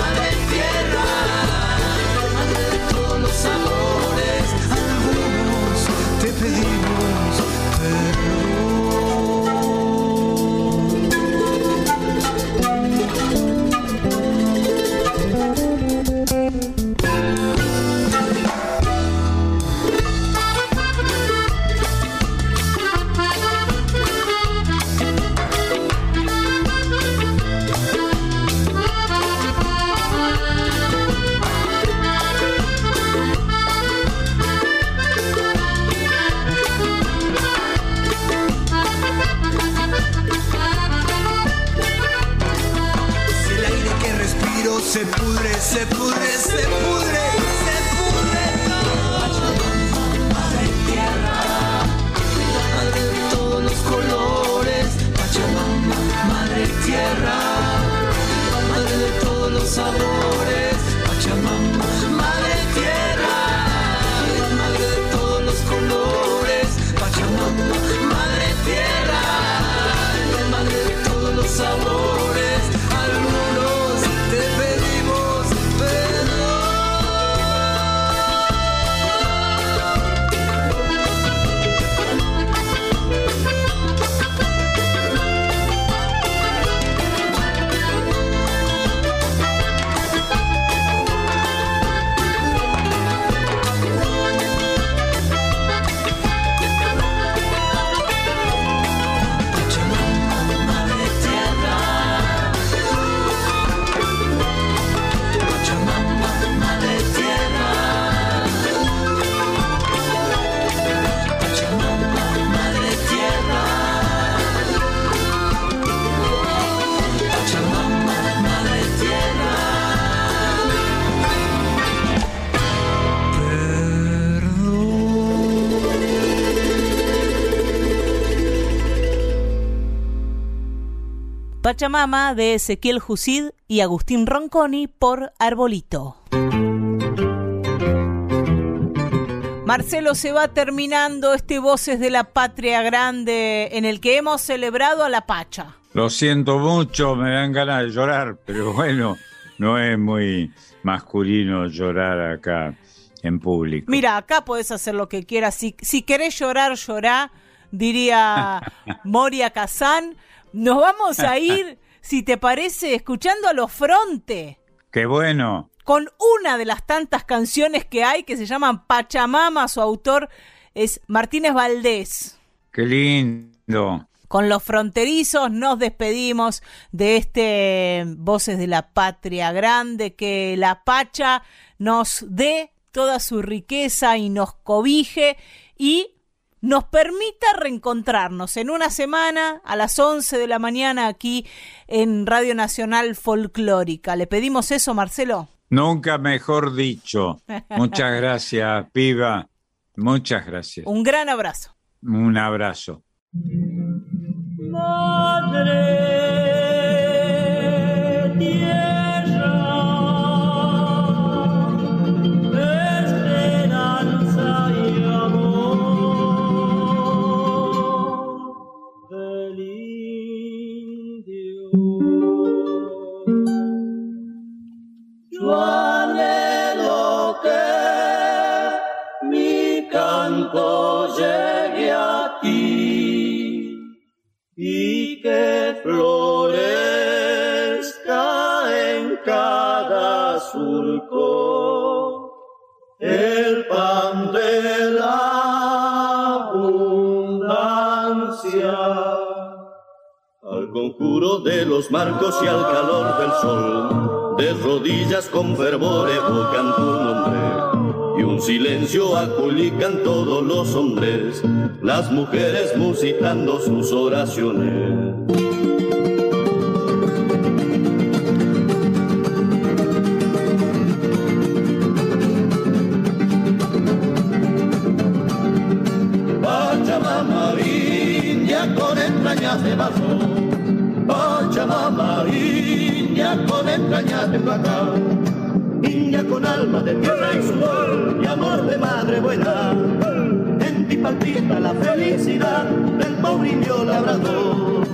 Pachamama de Ezequiel Jusid y Agustín Ronconi por Arbolito. Marcelo, se va terminando este Voces de la Patria Grande en el que hemos celebrado a la Pacha. Lo siento mucho, me dan ganas de llorar, pero bueno, no es muy masculino llorar acá en público. Mira, acá podés hacer lo que quieras. Si, si querés llorar, llorá, diría Moria Kazán. Nos vamos a ir, si te parece, escuchando a los Fronte. Qué bueno. con una de las tantas canciones que hay que se llaman Pachamama, su autor es Martínez Valdés. Qué lindo. Con los fronterizos nos despedimos de este Voces de la Patria Grande, que la Pacha nos dé toda su riqueza y nos cobije y nos permita reencontrarnos en una semana a las 11 de la mañana aquí en Radio Nacional Folclórica. ¿Le pedimos eso, Marcelo? Nunca mejor dicho. Muchas gracias, piba. Muchas gracias. Un gran abrazo. Un abrazo. Madre Yo conjuro de los marcos y al calor del sol, de rodillas con fervor evocan tu nombre. Y un silencio aculican todos los hombres, las mujeres musitando sus oraciones. De. India con alma de tierra y sudor y amor de madre buena. En ti palpita la felicidad del pobre indio labrador.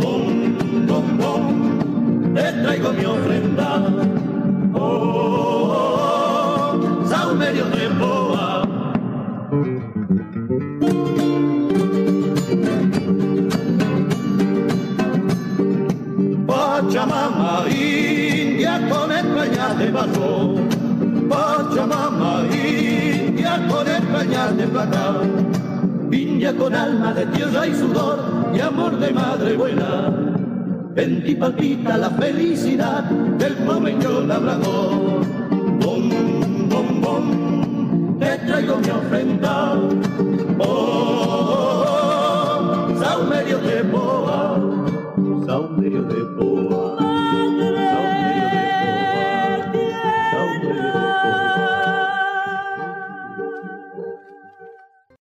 Bom, bom, bom, te traigo mi ofrenda. Oh, oh, oh, saumerio de boa. Barro. Pachamama, India con entrañas de plata. India con alma de tierra y sudor y amor de madre buena. En ti palpita la felicidad del provecho labrador. Bom, bom, bom, te traigo mi ofrenda. Oh,